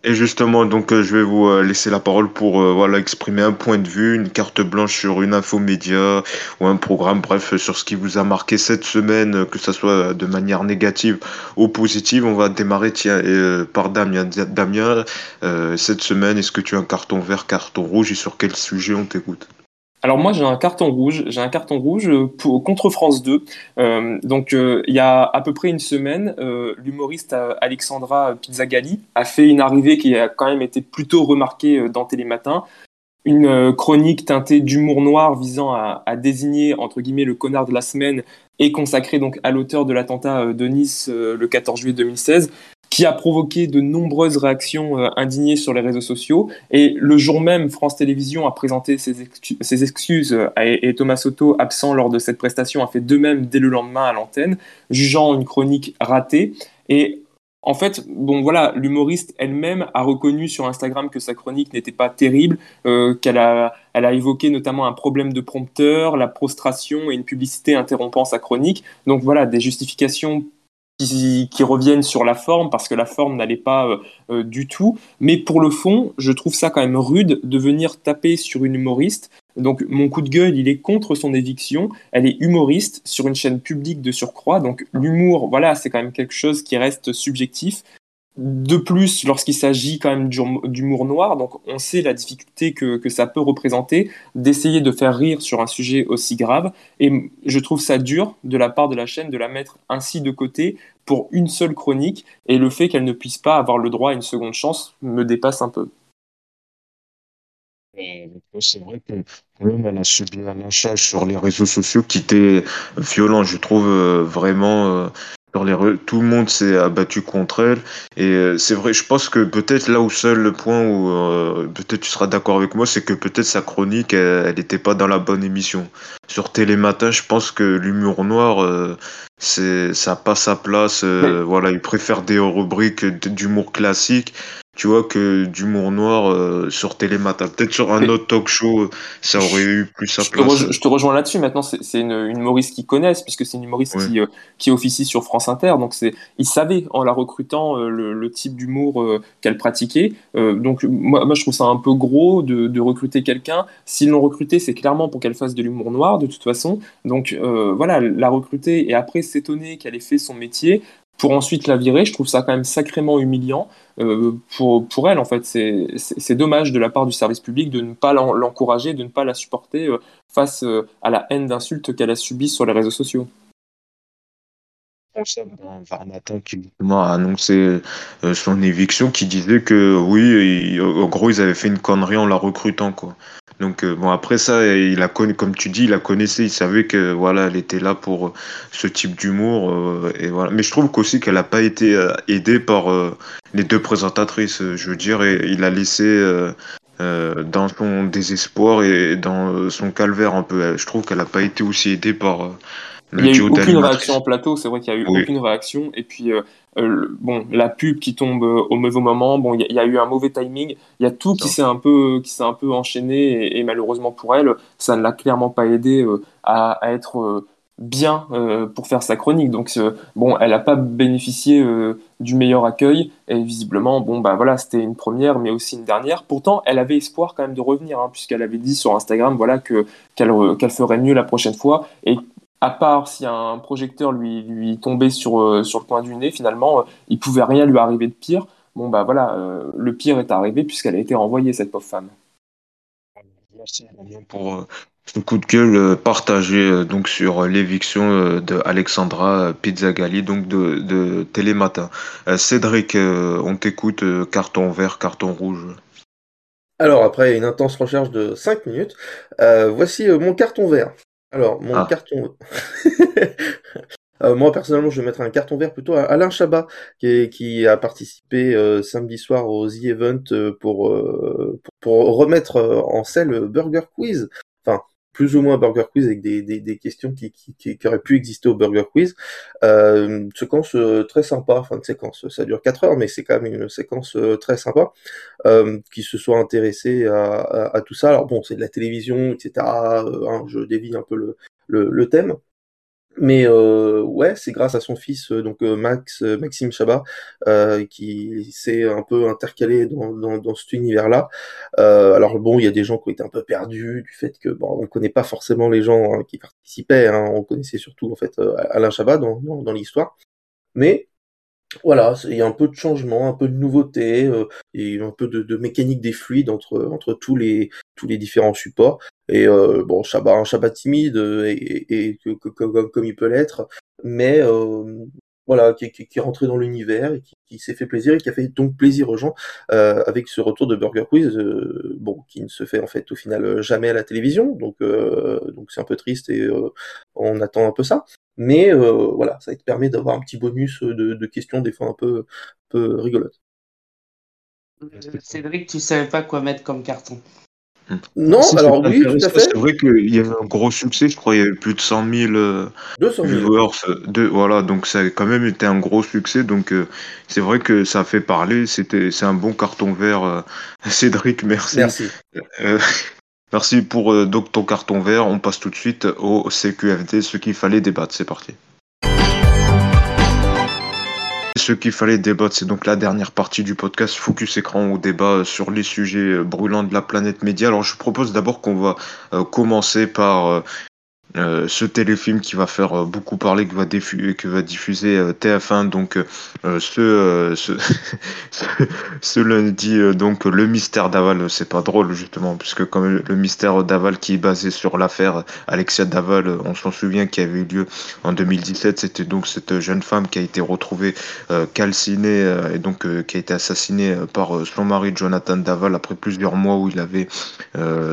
Et justement, donc, euh, je vais vous euh, laisser la parole pour euh, voilà exprimer un point de vue, une carte blanche sur une info média ou un programme, bref, sur ce qui vous a marqué cette semaine, que ce soit de manière négative ou positive. On va démarrer tiens, par Damien. Damien, cette semaine, est-ce que tu as un carton vert, carton rouge et sur quel sujet on t'écoute? Alors moi j'ai un carton rouge, j'ai un carton rouge pour, contre France 2. Euh, donc euh, il y a à peu près une semaine, euh, l'humoriste Alexandra Pizzagalli a fait une arrivée qui a quand même été plutôt remarquée dans Télématin. Une chronique teintée d'humour noir visant à, à, désigner entre guillemets le connard de la semaine et consacrée donc à l'auteur de l'attentat de Nice le 14 juillet 2016 qui a provoqué de nombreuses réactions euh, indignées sur les réseaux sociaux. Et le jour même, France Télévisions a présenté ses, excuses euh, et, Thomas Soto, absent lors de cette prestation, a fait de même dès le lendemain à l'antenne, jugeant une chronique ratée. Et en fait, bon voilà, l'humoriste elle-même a reconnu sur Instagram que sa chronique n'était pas terrible, euh, qu'elle a, elle a évoqué notamment un problème de prompteur, la prostration et une publicité interrompant sa chronique. Donc voilà, des justifications qui, reviennent sur la forme parce que la forme n'allait pas euh, euh, du tout. Mais pour le fond, je trouve ça quand même rude de venir taper sur une humoriste. Donc mon coup de gueule, il est contre son éviction. Elle est humoriste sur une chaîne publique de surcroît. Donc l'humour, voilà, c'est quand même quelque chose qui reste subjectif. De plus, lorsqu'il s'agit quand même d'humour noir, donc on sait la difficulté que, que ça peut représenter d'essayer de faire rire sur un sujet aussi grave. Et je trouve ça dur de la part de la chaîne de la mettre ainsi de côté pour une seule chronique. Et le fait qu'elle ne puisse pas avoir le droit à une seconde chance me dépasse un peu. C'est vrai que elle a subi un lynchage sur les réseaux sociaux qui était violent, je trouve euh, vraiment. Euh, tout le monde s'est abattu contre elle. Et euh, c'est vrai, je pense que peut-être là où seul le point où euh, peut-être tu seras d'accord avec moi, c'est que peut-être sa chronique, elle n'était pas dans la bonne émission. Sur Télématin, je pense que l'humour noir, euh, c'est ça n'a pas sa place. Voilà, il préfère des rubriques d'humour classique tu vois, que d'humour noir euh, sur Télématin. Peut-être sur un autre talk show, ça aurait eu plus sa place. je te rejoins là-dessus. Maintenant, c'est une, une humoriste qu'ils connaissent, puisque c'est une humoriste qui, euh, qui officie sur France Inter. Donc, ils savaient, en la recrutant, euh, le, type d'humour qu'elle pratiquait. donc, moi, moi, je trouve ça un peu gros de, de recruter quelqu'un. S'ils l'ont recruté, c'est clairement pour qu'elle fasse de l'humour noir, de toute façon. Donc, voilà, la recruter et après s'étonner qu'elle ait fait son métier pour ensuite la virer, je trouve ça quand même sacrément humiliant euh, pour, pour elle. En fait, c'est dommage de la part du service public de ne pas l'encourager, de ne pas la supporter euh, face euh, à la haine d'insultes qu'elle a subies sur les réseaux sociaux. Varnatan qui a annoncé son éviction, qui disait que oui, en gros, ils avaient fait une connerie en la recrutant, quoi. Donc euh, bon après ça, il a connu, comme tu dis, il la connaissait, il savait que voilà, elle était là pour euh, ce type d'humour euh, et voilà. Mais je trouve qu'aussi qu'elle n'a pas été aidée par les deux présentatrices. Je veux dire, et, il a laissé dans son désespoir et dans son calvaire un peu. Je trouve qu'elle n'a pas été aussi aidée par il n'y a eu aucune réaction en plateau, c'est vrai qu'il n'y a eu aucune réaction. Et puis, euh, euh, bon, la pub qui tombe euh, au mauvais moment, bon, il y, a eu un mauvais timing, il y a tout qui s'est un peu, qui s'est un peu enchaîné et, malheureusement pour elle, ça ne l'a clairement pas aidé à, être bien pour faire sa chronique. Donc, bon, elle n'a pas bénéficié du meilleur accueil et visiblement, bon, bah voilà, c'était une première, mais aussi une dernière. Pourtant, elle avait espoir quand même de revenir, hein, puisqu'elle avait dit sur Instagram, voilà, que qu'elle ferait mieux la prochaine fois et à part si un projecteur lui, lui tombait sur, euh, sur le coin du nez, finalement, euh, il pouvait rien lui arriver de pire. Bon, bah voilà, euh, le pire est arrivé puisqu'elle a été renvoyée, cette pauvre femme. Merci pour ce coup de gueule partagé donc sur l'éviction de Alexandra Pizzagalli, donc de, de Télématin. Cédric, on t'écoute, carton vert, carton rouge. Alors, après une intense recherche de 5 minutes, voici mon carton vert. Alors, mon Ah. carton. Euh, moi, personnellement, je vais mettre un carton vert plutôt à Alain Chabat, qui, est- qui a participé euh, samedi soir au The Event pour, pour, pour remettre euh, en scène le Burger Quiz. Plus ou moins Burger Quiz avec des, des, questions qui, qui, qui, auraient pu exister au Burger Quiz. Euh, une séquence euh, très sympa, enfin une séquence, ça dure 4 heures, mais c'est quand même une séquence euh, très sympa, euh, qui se soit intéressé à, à, tout ça. Alors bon, c'est de la télévision, etc. Euh, hein, je dévie un peu le, le thème. Mais euh, ouais, c'est grâce à son fils, euh, donc euh, Max, euh, Maxime Chabat, euh, qui s'est un peu intercalé dans, dans, dans cet univers-là. Euh, alors bon, il y a des gens qui ont été un peu perdus du fait que bon, on connaît pas forcément les gens hein, qui participaient. Hein, on connaissait surtout en fait Alain Chabat dans, dans l'histoire. Mais voilà, il y a un peu de changement, un peu de nouveauté, euh, et un peu de, de mécanique des fluides entre entre tous les tous les différents supports. Et euh, bon, Chabat, un Chabat timide euh, et, et, et comme, comme il peut l'être, mais euh, voilà, qui, qui, est rentré dans l'univers et qui, s'est fait plaisir et qui a fait donc plaisir aux gens euh, avec ce retour de Burger Quiz, euh, bon, qui ne se fait en fait au final euh, jamais à la télévision, donc euh, donc c'est un peu triste et euh, on attend un peu ça. Mais euh, voilà, ça te permet d'avoir un petit bonus de, de questions des fois un peu, un peu rigolotes. Cédric, tu savais pas quoi mettre comme carton. Non, Si, alors c'est oui, tout à fait. C'est vrai qu'il y avait un gros succès, je crois, il y avait plus de 100 000 euh, 200 000. viewers. De, voilà, donc ça a quand même été un gros succès. Donc euh, c'est vrai que ça a fait parler. C'était, c'est un bon carton vert. euh. Cédric, merci. Merci. Euh, merci pour euh, donc ton carton vert. On passe tout de suite au CQFD, ce qu'il fallait débattre. C'est parti. Ce qu'il fallait débattre, c'est donc la dernière partie du podcast Focus Écran on débat sur les sujets euh, brûlants de la planète média. Alors je propose d'abord qu'on va euh, commencer par euh, ce téléfilm qui va faire euh, beaucoup parler, que va, diffuser euh, TF1 donc ce, ce, ce, lundi donc le mystère d'Aval c'est pas drôle justement puisque comme le mystère d'Aval qui est basé sur l'affaire Alexia Daval on s'en souvient qui avait eu lieu en 2017 c'était donc cette jeune femme qui a été retrouvée calcinée et donc qui a été assassinée par son mari Jonathan Daval après plusieurs mois où il avait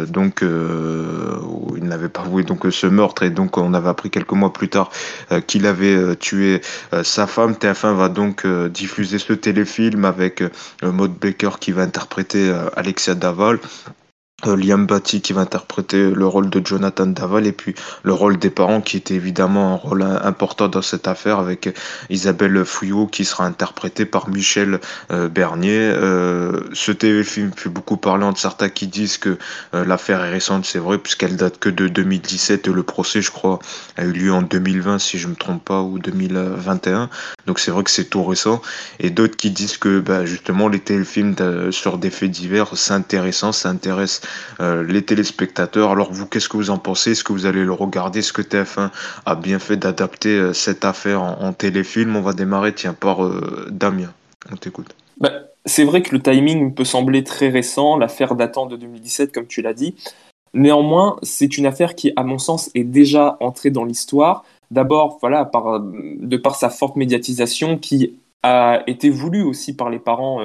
donc où il n'avait pas avoué donc ce meurtre et donc on avait appris quelques mois plus tard euh, qu'il avait euh, tué euh, sa femme. TF1 va donc diffuser ce téléfilm avec Maud Baker qui va interpréter Alexia Daval. Euh, Liam Batty qui va interpréter le rôle de Jonathan Daval et puis le rôle des parents qui était évidemment un rôle im- important dans cette affaire avec Isabelle Fouillot qui sera interprétée par Michel euh, Bernier. Euh, ce téléfilm fait beaucoup parler entre certains qui disent que euh, l'affaire est récente, c'est vrai, puisqu'elle date que de 2017 et le procès, je crois, a eu lieu en 2020 si je me trompe pas ou 2021. Donc c'est vrai que c'est tout récent. Et d'autres qui disent que bah, justement les téléfilms de- sur des faits divers, c'est intéressant, ça intéresse euh, les téléspectateurs. Alors vous, qu'est-ce que vous en pensez? Est-ce que vous allez le regarder? Est-ce que TF1 a bien fait d'adapter euh, cette affaire en, téléfilm? On va démarrer, tiens, par euh, Damien. On t'écoute. Bah, c'est vrai que le timing peut sembler très récent, l'affaire datant de 2017, comme tu l'as dit. Néanmoins, c'est une affaire qui, à mon sens, est déjà entrée dans l'histoire. D'abord, voilà, de par sa forte médiatisation qui a été voulue aussi par les parents.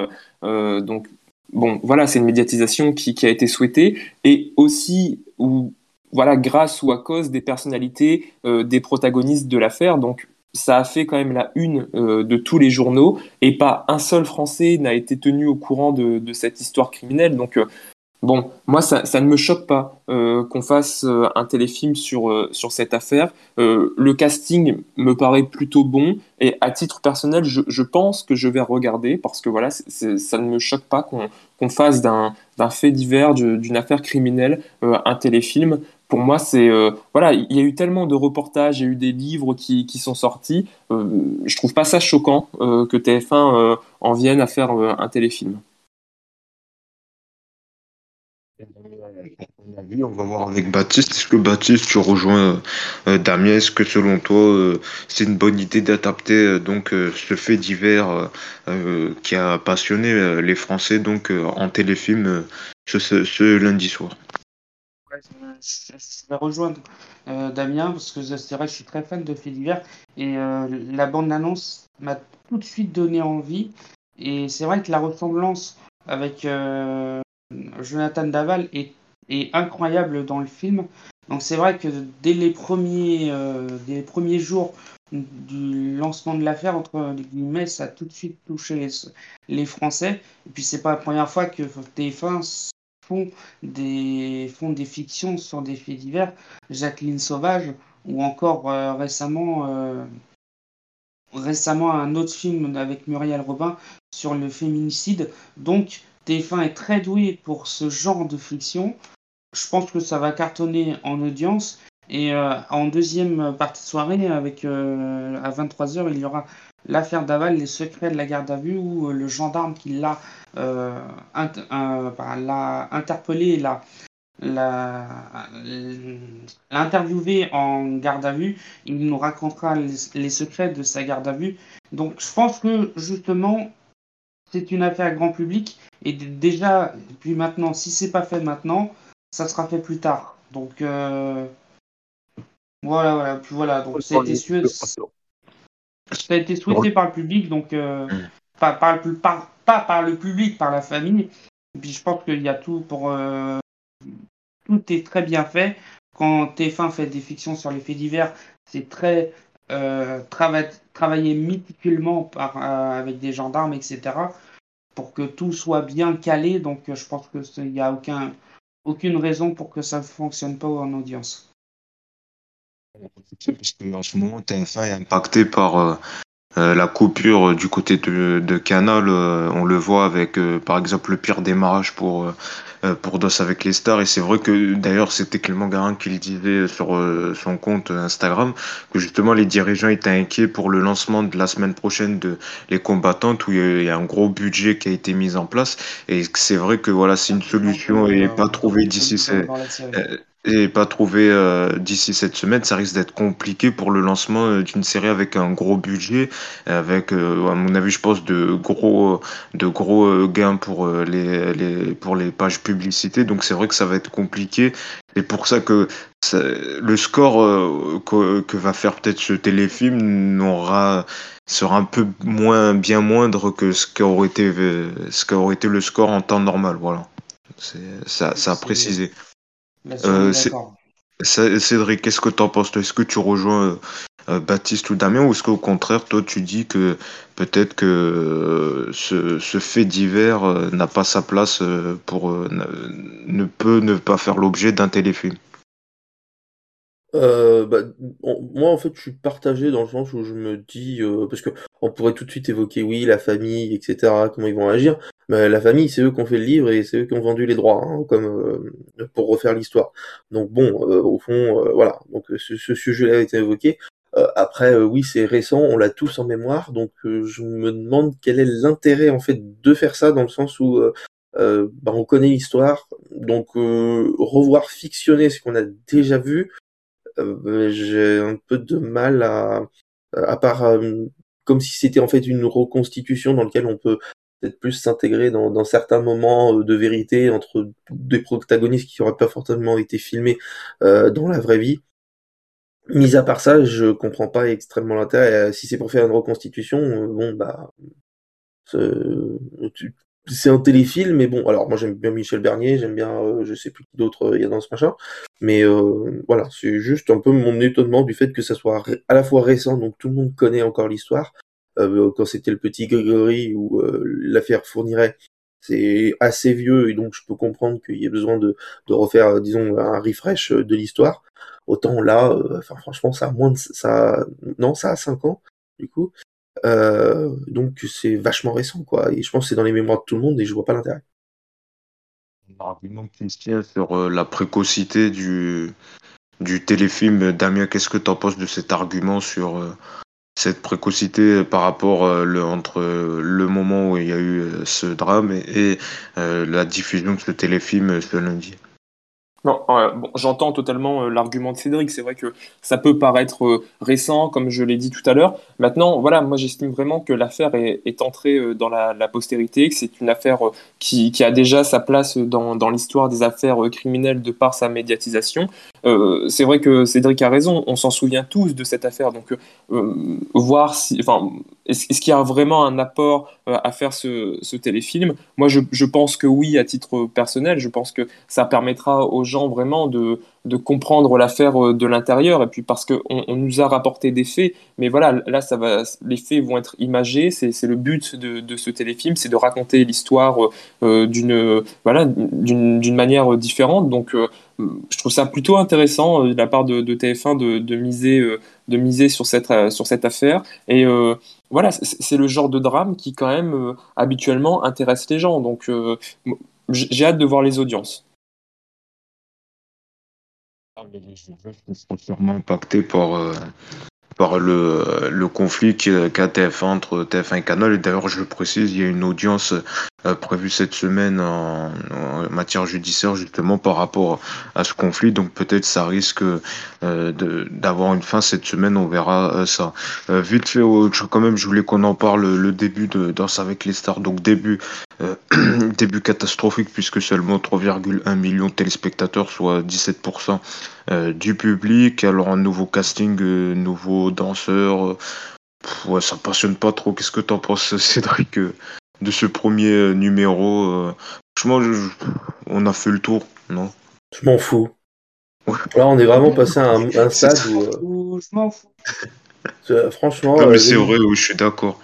Bon, voilà, c'est une médiatisation qui, a été souhaitée et aussi ou voilà, grâce ou à cause des personnalités euh, des protagonistes de l'affaire. Donc, ça a fait quand même la une euh, de tous les journaux et pas un seul Français n'a été tenu au courant de, de cette histoire criminelle. Donc, euh, bon, moi, ça, ne me choque pas euh, qu'on fasse euh, un téléfilm sur, euh, cette affaire. Le casting me paraît plutôt bon et à titre personnel, je, pense que je vais regarder parce que voilà, ça ne me choque pas qu'on fasse d'un fait divers, d'une affaire criminelle, un téléfilm. Pour moi, c'est voilà, il y a eu tellement de reportages, il y a eu des livres qui, qui sont sortis. Je trouve pas ça choquant que TF1 euh, en vienne à faire un téléfilm. On va voir avec Baptiste. Est-ce que Baptiste, tu rejoins euh, Damien? Est-ce que selon toi, euh, c'est une bonne idée d'adapter euh, donc euh, ce fait divers euh, euh, qui a passionné euh, les Français donc euh, en téléfilm euh, ce, lundi soir? Je, vais rejoindre euh, Damien parce que c'est vrai que je suis très fan de faits divers et euh, la bande-annonce m'a tout de suite donné envie. Et c'est vrai que la ressemblance avec euh, Jonathan Daval est est incroyable dans le film. Donc c'est vrai que dès les premiers, dès les premiers jours du lancement de l'affaire, entre les guillemets, ça a tout de suite touché les, les Français. Et puis c'est pas la première fois que TF1 font des, font des fictions sur des faits divers. Jacqueline Sauvage, ou encore euh, récemment, euh, récemment un autre film avec Muriel Robin sur le féminicide. Donc TF1 est très doué pour ce genre de fiction. Je pense que ça va cartonner en audience. Et euh, en deuxième partie de soirée, avec, euh, à 23h, il y aura l'affaire Daval, les secrets de la garde à vue, où euh, le gendarme qui l'a bah, interpellé l'a interviewé en garde à vue, il nous racontera les, secrets de sa garde à vue. Donc je pense que justement, c'est une affaire grand public. Et déjà, puis maintenant, si c'est pas fait maintenant, ça sera fait plus tard. Donc voilà, voilà. Puis voilà, donc ça a, été souhaité, ça a été souhaité par le public, donc euh, mm. pas, par le, pas par le public, par la famille. Et puis je pense qu'il y a tout pour. Euh, tout est très bien fait. Quand TF1 fait des fictions sur les faits divers, c'est très euh, travaillé méticuleusement par, avec des gendarmes, etc. pour que tout soit bien calé. Donc je pense qu'il n'y a aucun, aucune raison pour que ça ne fonctionne pas en audience. Qu'en ce moment, TF1 est impacté par euh, la coupure du côté de, Canal. Euh, on le voit avec, par exemple, le pire démarrage pour, pour DOS avec les stars. Et c'est vrai que, d'ailleurs, c'était Clément Garin qui le disait sur son compte Instagram, que justement, les dirigeants étaient inquiets pour le lancement de la semaine prochaine de Les Combattantes, où il y a un gros budget qui a été mis en place. Et c'est vrai que, voilà, c'est une solution et pas trouvée d'ici et pas trouvé euh, d'ici cette semaine, ça risque d'être compliqué pour le lancement euh, d'une série avec un gros budget, avec euh, à mon avis, je pense de gros de gros gains pour les, les pour les pages publicité. Donc c'est vrai que ça va être compliqué. Et pour ça que le score que, que, va faire peut-être ce téléfilm n'aura sera un peu moins bien moindre que ce qu'aurait été ce qu'aurait été le score en temps normal. Voilà. C'est ça, ça a précisé. Euh, Cédric, qu'est-ce que tu en penses? Est-ce que tu rejoins euh, euh, Baptiste ou Damien ou est-ce qu'au contraire, toi, tu dis que peut-être que ce, fait divers n'a pas sa place pour ne peut ne pas faire l'objet d'un téléfilm? Bah, moi, en fait, je suis partagé dans le sens où je me dis, parce que on pourrait tout de suite évoquer, oui, la famille, etc., comment ils vont agir. Mais la famille, c'est eux qui ont fait le livre et c'est eux qui ont vendu les droits, hein, comme euh, pour refaire l'histoire. Donc bon, euh, au fond, euh, voilà. Donc ce, sujet-là a été évoqué. après, oui, c'est récent, on l'a tous en mémoire, donc je me demande quel est l'intérêt en fait de faire ça dans le sens où bah, on connaît l'histoire, donc revoir fictionner ce qu'on a déjà vu, j'ai un peu de mal à, à part comme si c'était en fait une reconstitution dans laquelle on peut peut-être plus s'intégrer dans, certains moments euh, de vérité entre des protagonistes qui n'auraient pas forcément été filmés euh, dans la vraie vie. Mis à part ça, je comprends pas extrêmement l'intérêt. Euh, si c'est pour faire une reconstitution, bon bah c'est un téléfilm, mais bon, alors moi j'aime bien Michel Bernier, j'aime bien, je sais plus qui d'autre il y a dans ce machin, mais voilà, c'est juste un peu mon étonnement du fait que ça soit à la fois récent, donc tout le monde connaît encore l'histoire, euh, quand c'était le petit Grégory ou euh, l'affaire fournirait c'est assez vieux et donc je peux comprendre qu'il y ait besoin de, de refaire, disons, un refresh de l'histoire. Autant là, euh, enfin franchement, ça a moins de ça, non, ça a 5 ans du coup. Euh, donc c'est vachement récent quoi. Et je pense que c'est dans les mémoires de tout le monde et je vois pas l'intérêt. Argument Christian sur la précocité du du téléfilm. Damien, qu'est-ce que tu en penses de cet argument sur cette précocité par rapport euh, le, entre le moment où il y a eu euh, ce drame et, euh, la diffusion de ce téléfilm ce lundi? Non, bon, j'entends totalement l'argument de Cédric. C'est vrai que ça peut paraître récent, comme je l'ai dit tout à l'heure. Maintenant, voilà, moi j'estime vraiment que l'affaire est, entrée dans la, postérité, que c'est une affaire qui, a déjà sa place dans l'histoire des affaires criminelles de par sa médiatisation. Euh, c'est vrai que Cédric a raison, on s'en souvient tous de cette affaire. Donc, euh, voir si, enfin, est-ce, qu'il y a vraiment un apport à faire ce, téléfilm? Moi, je, pense que oui, à titre personnel. Je pense que ça permettra aux gens vraiment de, comprendre l'affaire de l'intérieur. Et puis parce qu'on on nous a rapporté des faits, mais voilà, là, ça va, les faits vont être imagés. C'est, le but de, de ce téléfilm, c'est de raconter l'histoire d'une, voilà, d'une manière différente. Donc, je trouve ça plutôt intéressant euh, de la part de, TF1 de, miser, euh, de miser sur cette, euh, sur cette affaire. Et voilà, c'est le genre de drame qui quand même habituellement intéresse les gens. Donc j'ai hâte de voir les audiences. sûrement impacté par, par le, le conflit qu'a TF1 entre TF1 et Canal. Et d'ailleurs, je le précise, il y a une audience euh, prévu cette semaine en, matière judiciaire justement par rapport à ce conflit. Donc peut-être ça risque euh, d'avoir une fin cette semaine, on verra euh, ça. vite fait, quand même, je voulais qu'on en parle le début de Danse avec les stars. Donc début, début catastrophique puisque seulement 3,1 millions de téléspectateurs, soit 17% du public. Alors un nouveau casting, nouveau danseur. ouais, ça passionne pas trop. Qu'est-ce que t'en penses, Cédric de ce premier euh, numéro. Euh, franchement, on a fait le tour, non? Je m'en fous. Là, on est vraiment passé à un, stade où. Je m'en fous. franchement. Non, mais euh, c'est vrai, je suis d'accord.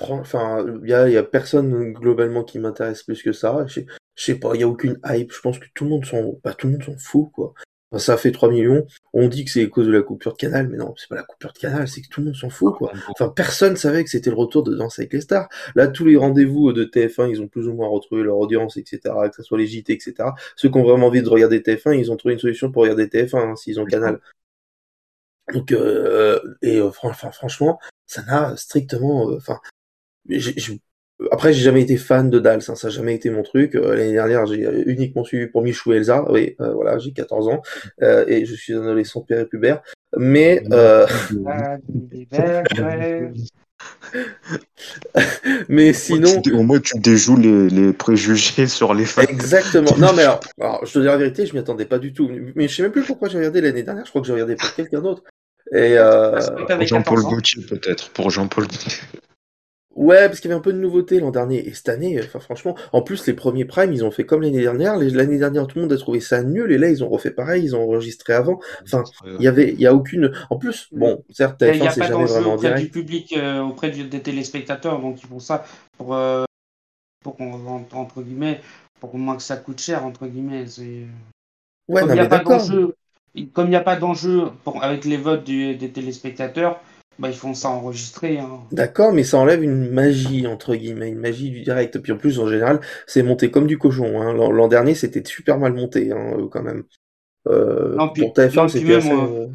Enfin, il y a, personne globalement qui m'intéresse plus que ça. Je sais pas, il y a aucune hype. Je pense que tout le monde s'en, bah, tout le monde s'en fout, quoi ça fait 3 millions. On dit que c'est à cause de la coupure de canal, mais non, c'est pas la coupure de canal, c'est que tout le monde s'en fout, quoi. Enfin, personne savait que c'était le retour de Danse avec les stars. Là, tous les rendez-vous de TF1, ils ont plus ou moins retrouvé leur audience, etc., que ce soit les JT, etc. Ceux qui ont vraiment envie de regarder TF1, ils ont trouvé une solution pour regarder TF1, hein, s'ils ont canal. Donc, euh, et euh, franchement, ça n'a strictement, euh, enfin, après, j'ai jamais été fan de Dals, hein, ça n'a jamais été mon truc. Euh, l'année dernière, j'ai euh, uniquement suivi pour Michou et Elsa. Oui, euh, voilà, j'ai 14 ans et je suis un adolescent péripubère. Mais mais sinon, au moins tu déjoues les, les, préjugés sur les fans. Exactement. Non mais alors, je te dis la vérité, je m'y attendais pas du tout. Mais je sais même plus pourquoi j'ai regardé l'année dernière. Je crois que j'ai regardé pour quelqu'un d'autre. Et euh... Jean-Paul Gaultier peut-être. Pour Jean-Paul. Ouais, parce qu'il y avait un peu de nouveauté l'an dernier. Et cette année, enfin franchement, en plus les premiers primes, ils ont fait comme l'année dernière. L'année dernière, tout le monde a trouvé ça nul. Et là, ils ont refait pareil. Ils ont enregistré avant. Enfin, il y avait, il y a aucune. En plus, bon, certes, TF1 c'est jamais vraiment auprès du public, euh, auprès des téléspectateurs, donc ils font ça pour euh, pour qu'on entre guillemets, pour moins que ça coûte cher entre guillemets. Ouais, il n'y a, pas d'enjeu, comme il n'y a pas d'enjeu avec les votes des téléspectateurs bah, ils font ça enregistrer. Hein. D'accord, mais ça enlève une magie, entre guillemets, une magie du direct. Puis en plus, en général, c'est monté comme du cochon. Hein. L'an dernier, c'était super mal monté, hein, euh, quand même. Euh, non, puis, pour TF1, c'était assez... Euh,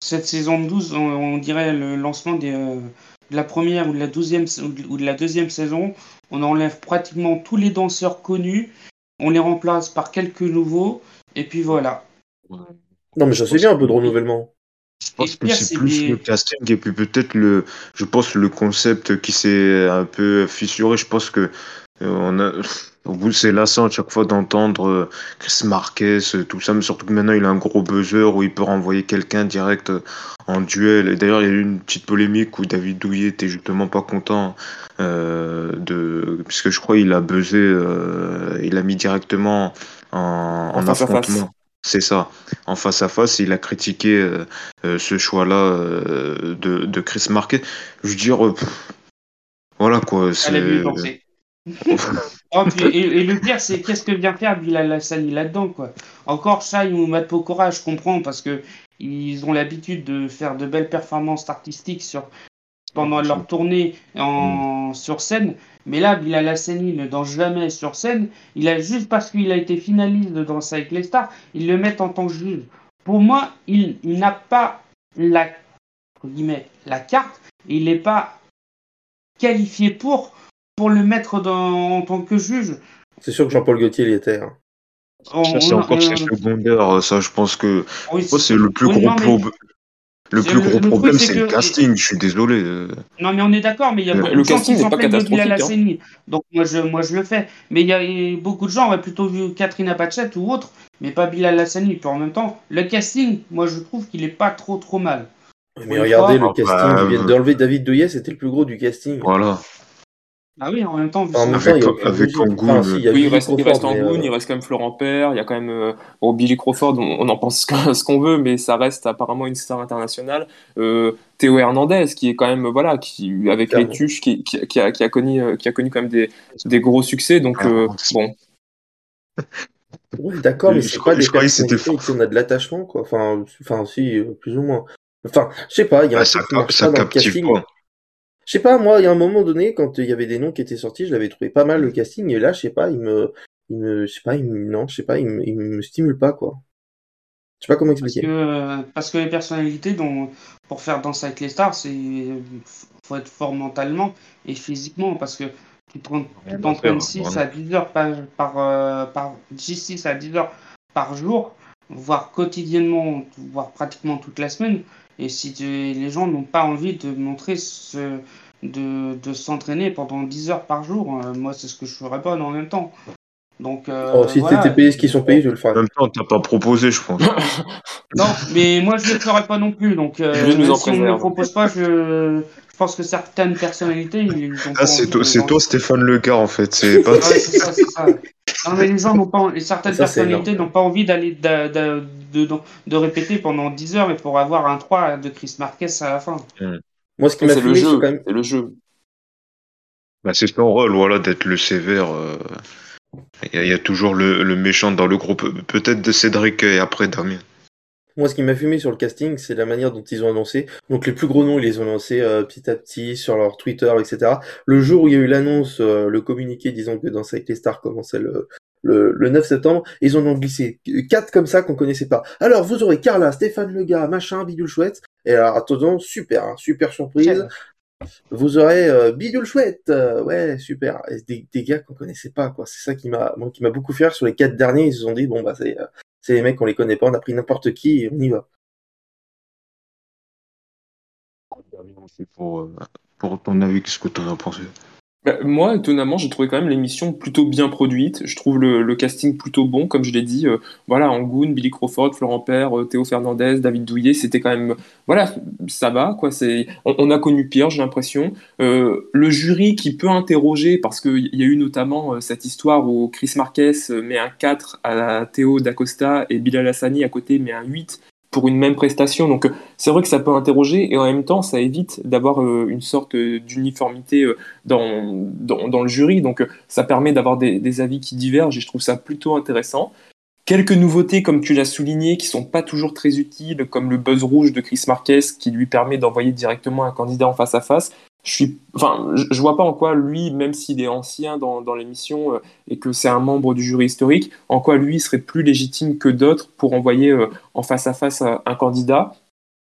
cette saison de 12, on, dirait le lancement des, de la première ou de la, douzième, ou de la deuxième saison. On enlève pratiquement tous les danseurs connus. On les remplace par quelques nouveaux. Et puis voilà. Non, mais ça c'est bien un peu de renouvellement. Je pense que c'est plus le casting et puis peut-être le, je pense le concept qui s'est un peu fissuré. Je pense que euh, on a, au bout c'est lassant à chaque fois d'entendre euh, Chris Marquez, tout ça, mais surtout que maintenant il a un gros buzzer où il peut renvoyer quelqu'un direct euh, en duel. Et d'ailleurs il y a eu une petite polémique où David Douillet était justement pas content euh, de, puisque je crois il a buzzé, euh, il a mis directement en, en affrontement. C'est ça. En face à face, il a critiqué euh, euh, ce choix-là euh, de, de, Chris Marquet. Je veux dire, voilà quoi. et, le pire, c'est qu'est-ce que vient faire Bilal Hassani là-dedans, quoi? Encore ça, ou Matt Pokora, je comprends, parce que ils ont l'habitude de faire de belles performances artistiques sur, pendant leur tournée en, mm. sur scène. Mais là, Bilal Hassani ne danse jamais sur scène. Il a juste parce qu'il a été finaliste de Danse avec les stars, ils le mettent en tant que juge. Pour moi, il, n'a pas la, la carte. Il n'est pas qualifié pour, pour le mettre dans, en tant que juge. C'est sûr que Jean-Paul Gaultier y était. Hein. ça, c'est encore ses secondaires. Ça, je pense que c'est le plus gros Le plus gros le problème, c'est le que- casting, je suis désolé. euh. Non, mais on est d'accord, mais il y a Le- beaucoup le de gens casting qui n'est pas de Bilal catastrophique, hein. Hassani. Donc moi je, moi je le fais. Mais il y a beaucoup de gens auraient plutôt vu Catherine Apachette ou autre, mais pas Bilal Hassani. Puis en même temps, le casting, moi je trouve qu'il est pas trop trop mal. Mais regardez fois- le casting, bah, ils viennent euh, d'enlever David Douillet, c'était le plus gros du casting. Voilà. Ah oui, en même temps, En même il Avec- Enfin, si, il Oui, il reste, il Crawford, reste mais, Angoun, euh, il reste quand même Florent Père, il y a quand même euh, bon, Billy Crawford, on, on en pense ce qu'on veut, mais ça reste apparemment une star internationale. Euh, Théo Hernandez, qui est quand même, voilà, qui, avec Clairement. les tuches, qui, qui, qui a, qui, a connu, euh, qui a connu quand même des, des gros succès. Donc, euh, bon, Oui, d'accord, mais Je c'est crois- pas des personnalités qui on a de l'attachement, quoi. Enfin, enfin, si, euh, plus ou moins. Enfin, je sais pas, il y a un Bah, ça truc qui marche ça pas dans le casting. pas. Je sais pas, moi, il y a un moment donné, quand il y avait des noms qui étaient sortis, je l'avais trouvé pas mal le casting, et là, je sais pas, il me, il me, je sais pas, il me, non, je sais pas, il me, il me stimule pas, quoi. Je sais pas comment Parce expliquer. que, parce que les personnalités, dont, pour faire danser avec les stars, c'est faut être fort mentalement et physiquement. Parce que tu te- tu à t'entraînes faire, 6 voilà. à 10 heures par, par, euh, par 6 à 10 heures par jour, voire quotidiennement, voire pratiquement toute la semaine. Et si tu- les gens n'ont pas envie de montrer ce, de, de s'entraîner pendant 10 heures par jour, euh, moi c'est ce que je ferais pas en même temps. Donc, euh, Oh, si voilà. t'étais payé ce qu'ils sont payés, je le ferais. En même temps, t'as pas proposé, je pense. Non, mais moi je le ferai pas non plus. Donc, euh, même si on ne le propose pas, je, je pense que certaines personnalités, ils ont pas Ah, c'est toi, de toi, Stéphane Lega, en fait. C'est pas. Ouais, c'est ça, c'est ça. Non, mais les gens n'ont pas, certaines Ça, personnalités n'ont pas envie d'aller de, de, de, de répéter pendant 10 heures, mais pour avoir un 3 de Chris Marquez à la fin. Moi, ce qui m'a c'est le c'est jeu, quand même, c'est le jeu. Bah, c'est son rôle, voilà, d'être le sévère. euh. Il y, a- il y a toujours le, le méchant dans le groupe. Peut-être de Cédric et après Damien. Moi, ce qui m'a fumé sur le casting, c'est la manière dont ils ont annoncé. Donc, les plus gros noms, ils les ont annoncés euh, petit à petit sur leur Twitter, etc. Le jour où il y a eu l'annonce, euh, le communiqué disant que Danse avec les stars commençait le, le, le 9 septembre, ils en ont glissé quatre comme ça qu'on connaissait pas. Alors, vous aurez Carla, Stéphane Lega, machin, Bidule Chouette. Et alors, attendons, super, hein, super surprise. Vous aurez euh, Bidule Chouette, euh, ouais, super. Et des, des gars qu'on connaissait pas, quoi. C'est ça qui m'a, moi, qui m'a beaucoup fait rire. Sur les quatre derniers, ils se sont dit, bon, bah, c'est, euh, c'est les mecs, on les connaît pas, on a pris n'importe qui et on y va. Pour, euh, pour ton avis, qu'est-ce que t'en as pensé? Bah, moi, étonnamment, j'ai trouvé quand même l'émission plutôt bien produite. Je trouve le, casting plutôt bon, comme je l'ai dit. Euh, voilà, Angoun, Billy Crawford, Florent Père, euh, Théo Fernandez, David Douillet, c'était quand même. Voilà, ça va, quoi. C'est, on, a connu pire, j'ai l'impression. Euh, le jury qui peut interroger, parce qu'il y a eu notamment euh, cette histoire où Chris Marquez met un 4 à Théo D'Acosta et Bilal Hassani à côté met un 8 une même prestation. Donc euh, c'est vrai que ça peut interroger et en même temps ça évite d'avoir euh, une sorte euh, d'uniformité dans, dans, le jury. Donc ça permet d'avoir des, des avis qui divergent et je trouve ça plutôt intéressant. Quelques nouveautés, comme tu l'as souligné, qui sont pas toujours très utiles, comme le buzz rouge de Chris Marquez, qui lui permet d'envoyer directement un candidat en face à face. Je suis, vois pas en quoi lui, même s'il est ancien dans, l'émission euh, et que c'est un membre du jury historique, en quoi lui serait plus légitime que d'autres pour envoyer euh, en face à face un, un candidat.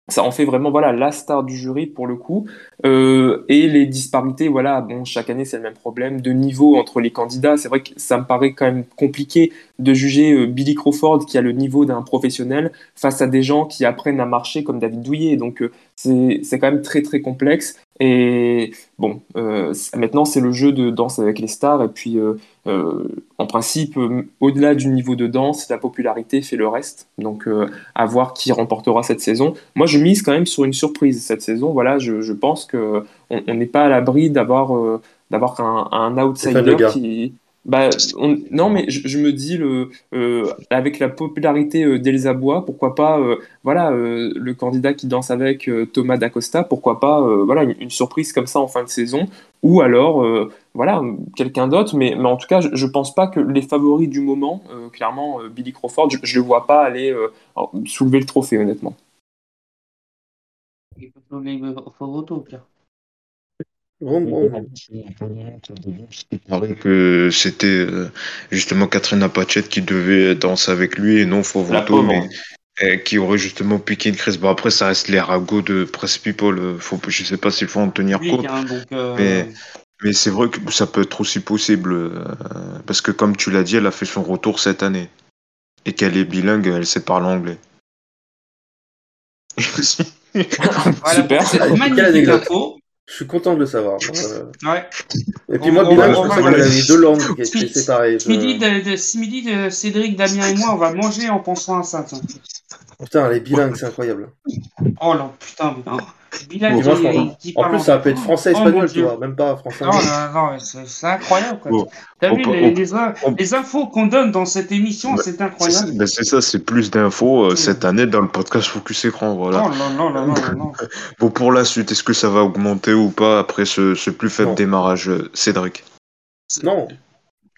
Ça en fait vraiment voilà la star du jury pour le coup. Euh, et les disparités, voilà, bon, chaque année c'est le même problème de niveau entre les candidats. C'est vrai que ça me paraît quand même compliqué de juger euh, Billy Crawford qui a le niveau d'un professionnel face à des gens qui apprennent à marcher comme David Douillet. Donc euh, c'est quand même très très complexe. Et bon, euh, maintenant c'est le jeu de danse avec les stars. Et puis euh, euh, en principe, au-delà du niveau de danse, la popularité fait le reste. Donc à voir qui remportera cette saison. Moi, je mise quand même sur une surprise cette saison. Voilà, je, je pense que on on n'est pas à l'abri d'avoir d'avoir un, un outsider qui. Bah, on- non, mais je, me dis le euh, avec la popularité euh, d'Elsa Bois, pourquoi pas euh, voilà le candidat qui danse avec Thomas Dacosta, pourquoi pas voilà une, surprise comme ça en fin de saison ou alors voilà quelqu'un d'autre. Mais, en tout cas, je, je pense pas que les favoris du moment, clairement Billy Crawford, je, je le vois pas aller soulever le trophée honnêtement. Il Bon, bon. Il paraît que c'était euh, justement Catherine Apachette qui devait danser avec lui et non Fovoto, mais euh, qui aurait justement piqué une crise. Bon, après, ça reste les ragots de Press People. euh, Faut, je sais pas s'il faut en tenir compte. hein, donc, euh, Mais- Mais c'est vrai que ça peut être aussi possible. euh, parce que, comme tu l'as dit, elle a fait son retour cette année. Et qu'elle est bilingue, elle sait parler anglais. Voilà, Super. magnifique info. Je suis content de le savoir. Euh, Ouais. Et puis On- moi, bilingue, on- je on va- qu'on avait deux langues qui étaient séparées. Midi, Je- de, de- ce midi de Cédric, Damien et moi, on va manger en pensant à ça. Putain, les bilingues, c'est incroyable. Oh là, putain, mais non. Et je En parle plus, ça peut être Oh, français-espagnol, mon tu vois, même pas français. Non, non, non, c'est incroyable. Quoi. Bon, T'as vu peut- les, on- les in- on- les infos qu'on donne dans cette émission, Bah, c'est C'est incroyable. ben, c'est ça, c'est plus d'infos euh, cette année dans le podcast Focus Écran. Voilà. Oh là là là là là là. Bon, pour la suite, est-ce que ça va augmenter ou pas après ce, ce plus faible Non. démarrage, euh, Cédric? Non.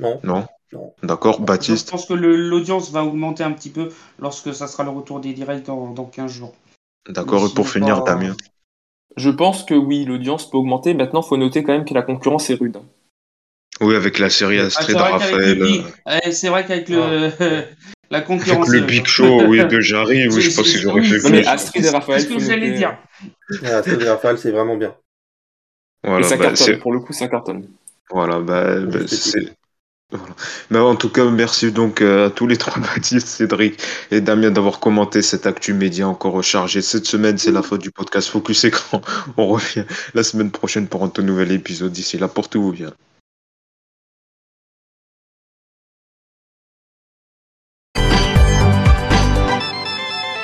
Non. Non? Non. D'accord, Je Baptiste? pense que le- l'audience va augmenter un petit peu lorsque ça sera le retour des directs dans, dans 15 jours. D'accord, et pour finir, pas- Damien? Je pense que oui, l'audience peut augmenter. Maintenant, faut noter quand même que la concurrence est rude. Oui, avec la série Ah, Astrid qu'avec Raphaël. euh, eh, c'est vrai qu'avec le la Avec concurrence. le euh, Big Show, oui, de Jarry, oui, je c'est- qu'ils auraient oui, fait c'est- Non, mais plus. Astrid et Raphaël, C'est ce que j'allais noter- dire. Ah, Astrid et Raphaël, c'est vraiment bien. Voilà, et ça bah, cartonne. Pour le coup, ça cartonne. Voilà, bah, bah, c'est. Mais en tout cas, merci donc euh, à tous les trois, Baptiste, Cédric et Damien, d'avoir commenté cette actu média encore chargée. Cette semaine, c'est la faute du podcast Focus Écran. On revient la semaine prochaine pour un tout nouvel épisode. D'ici là, portez-vous bien.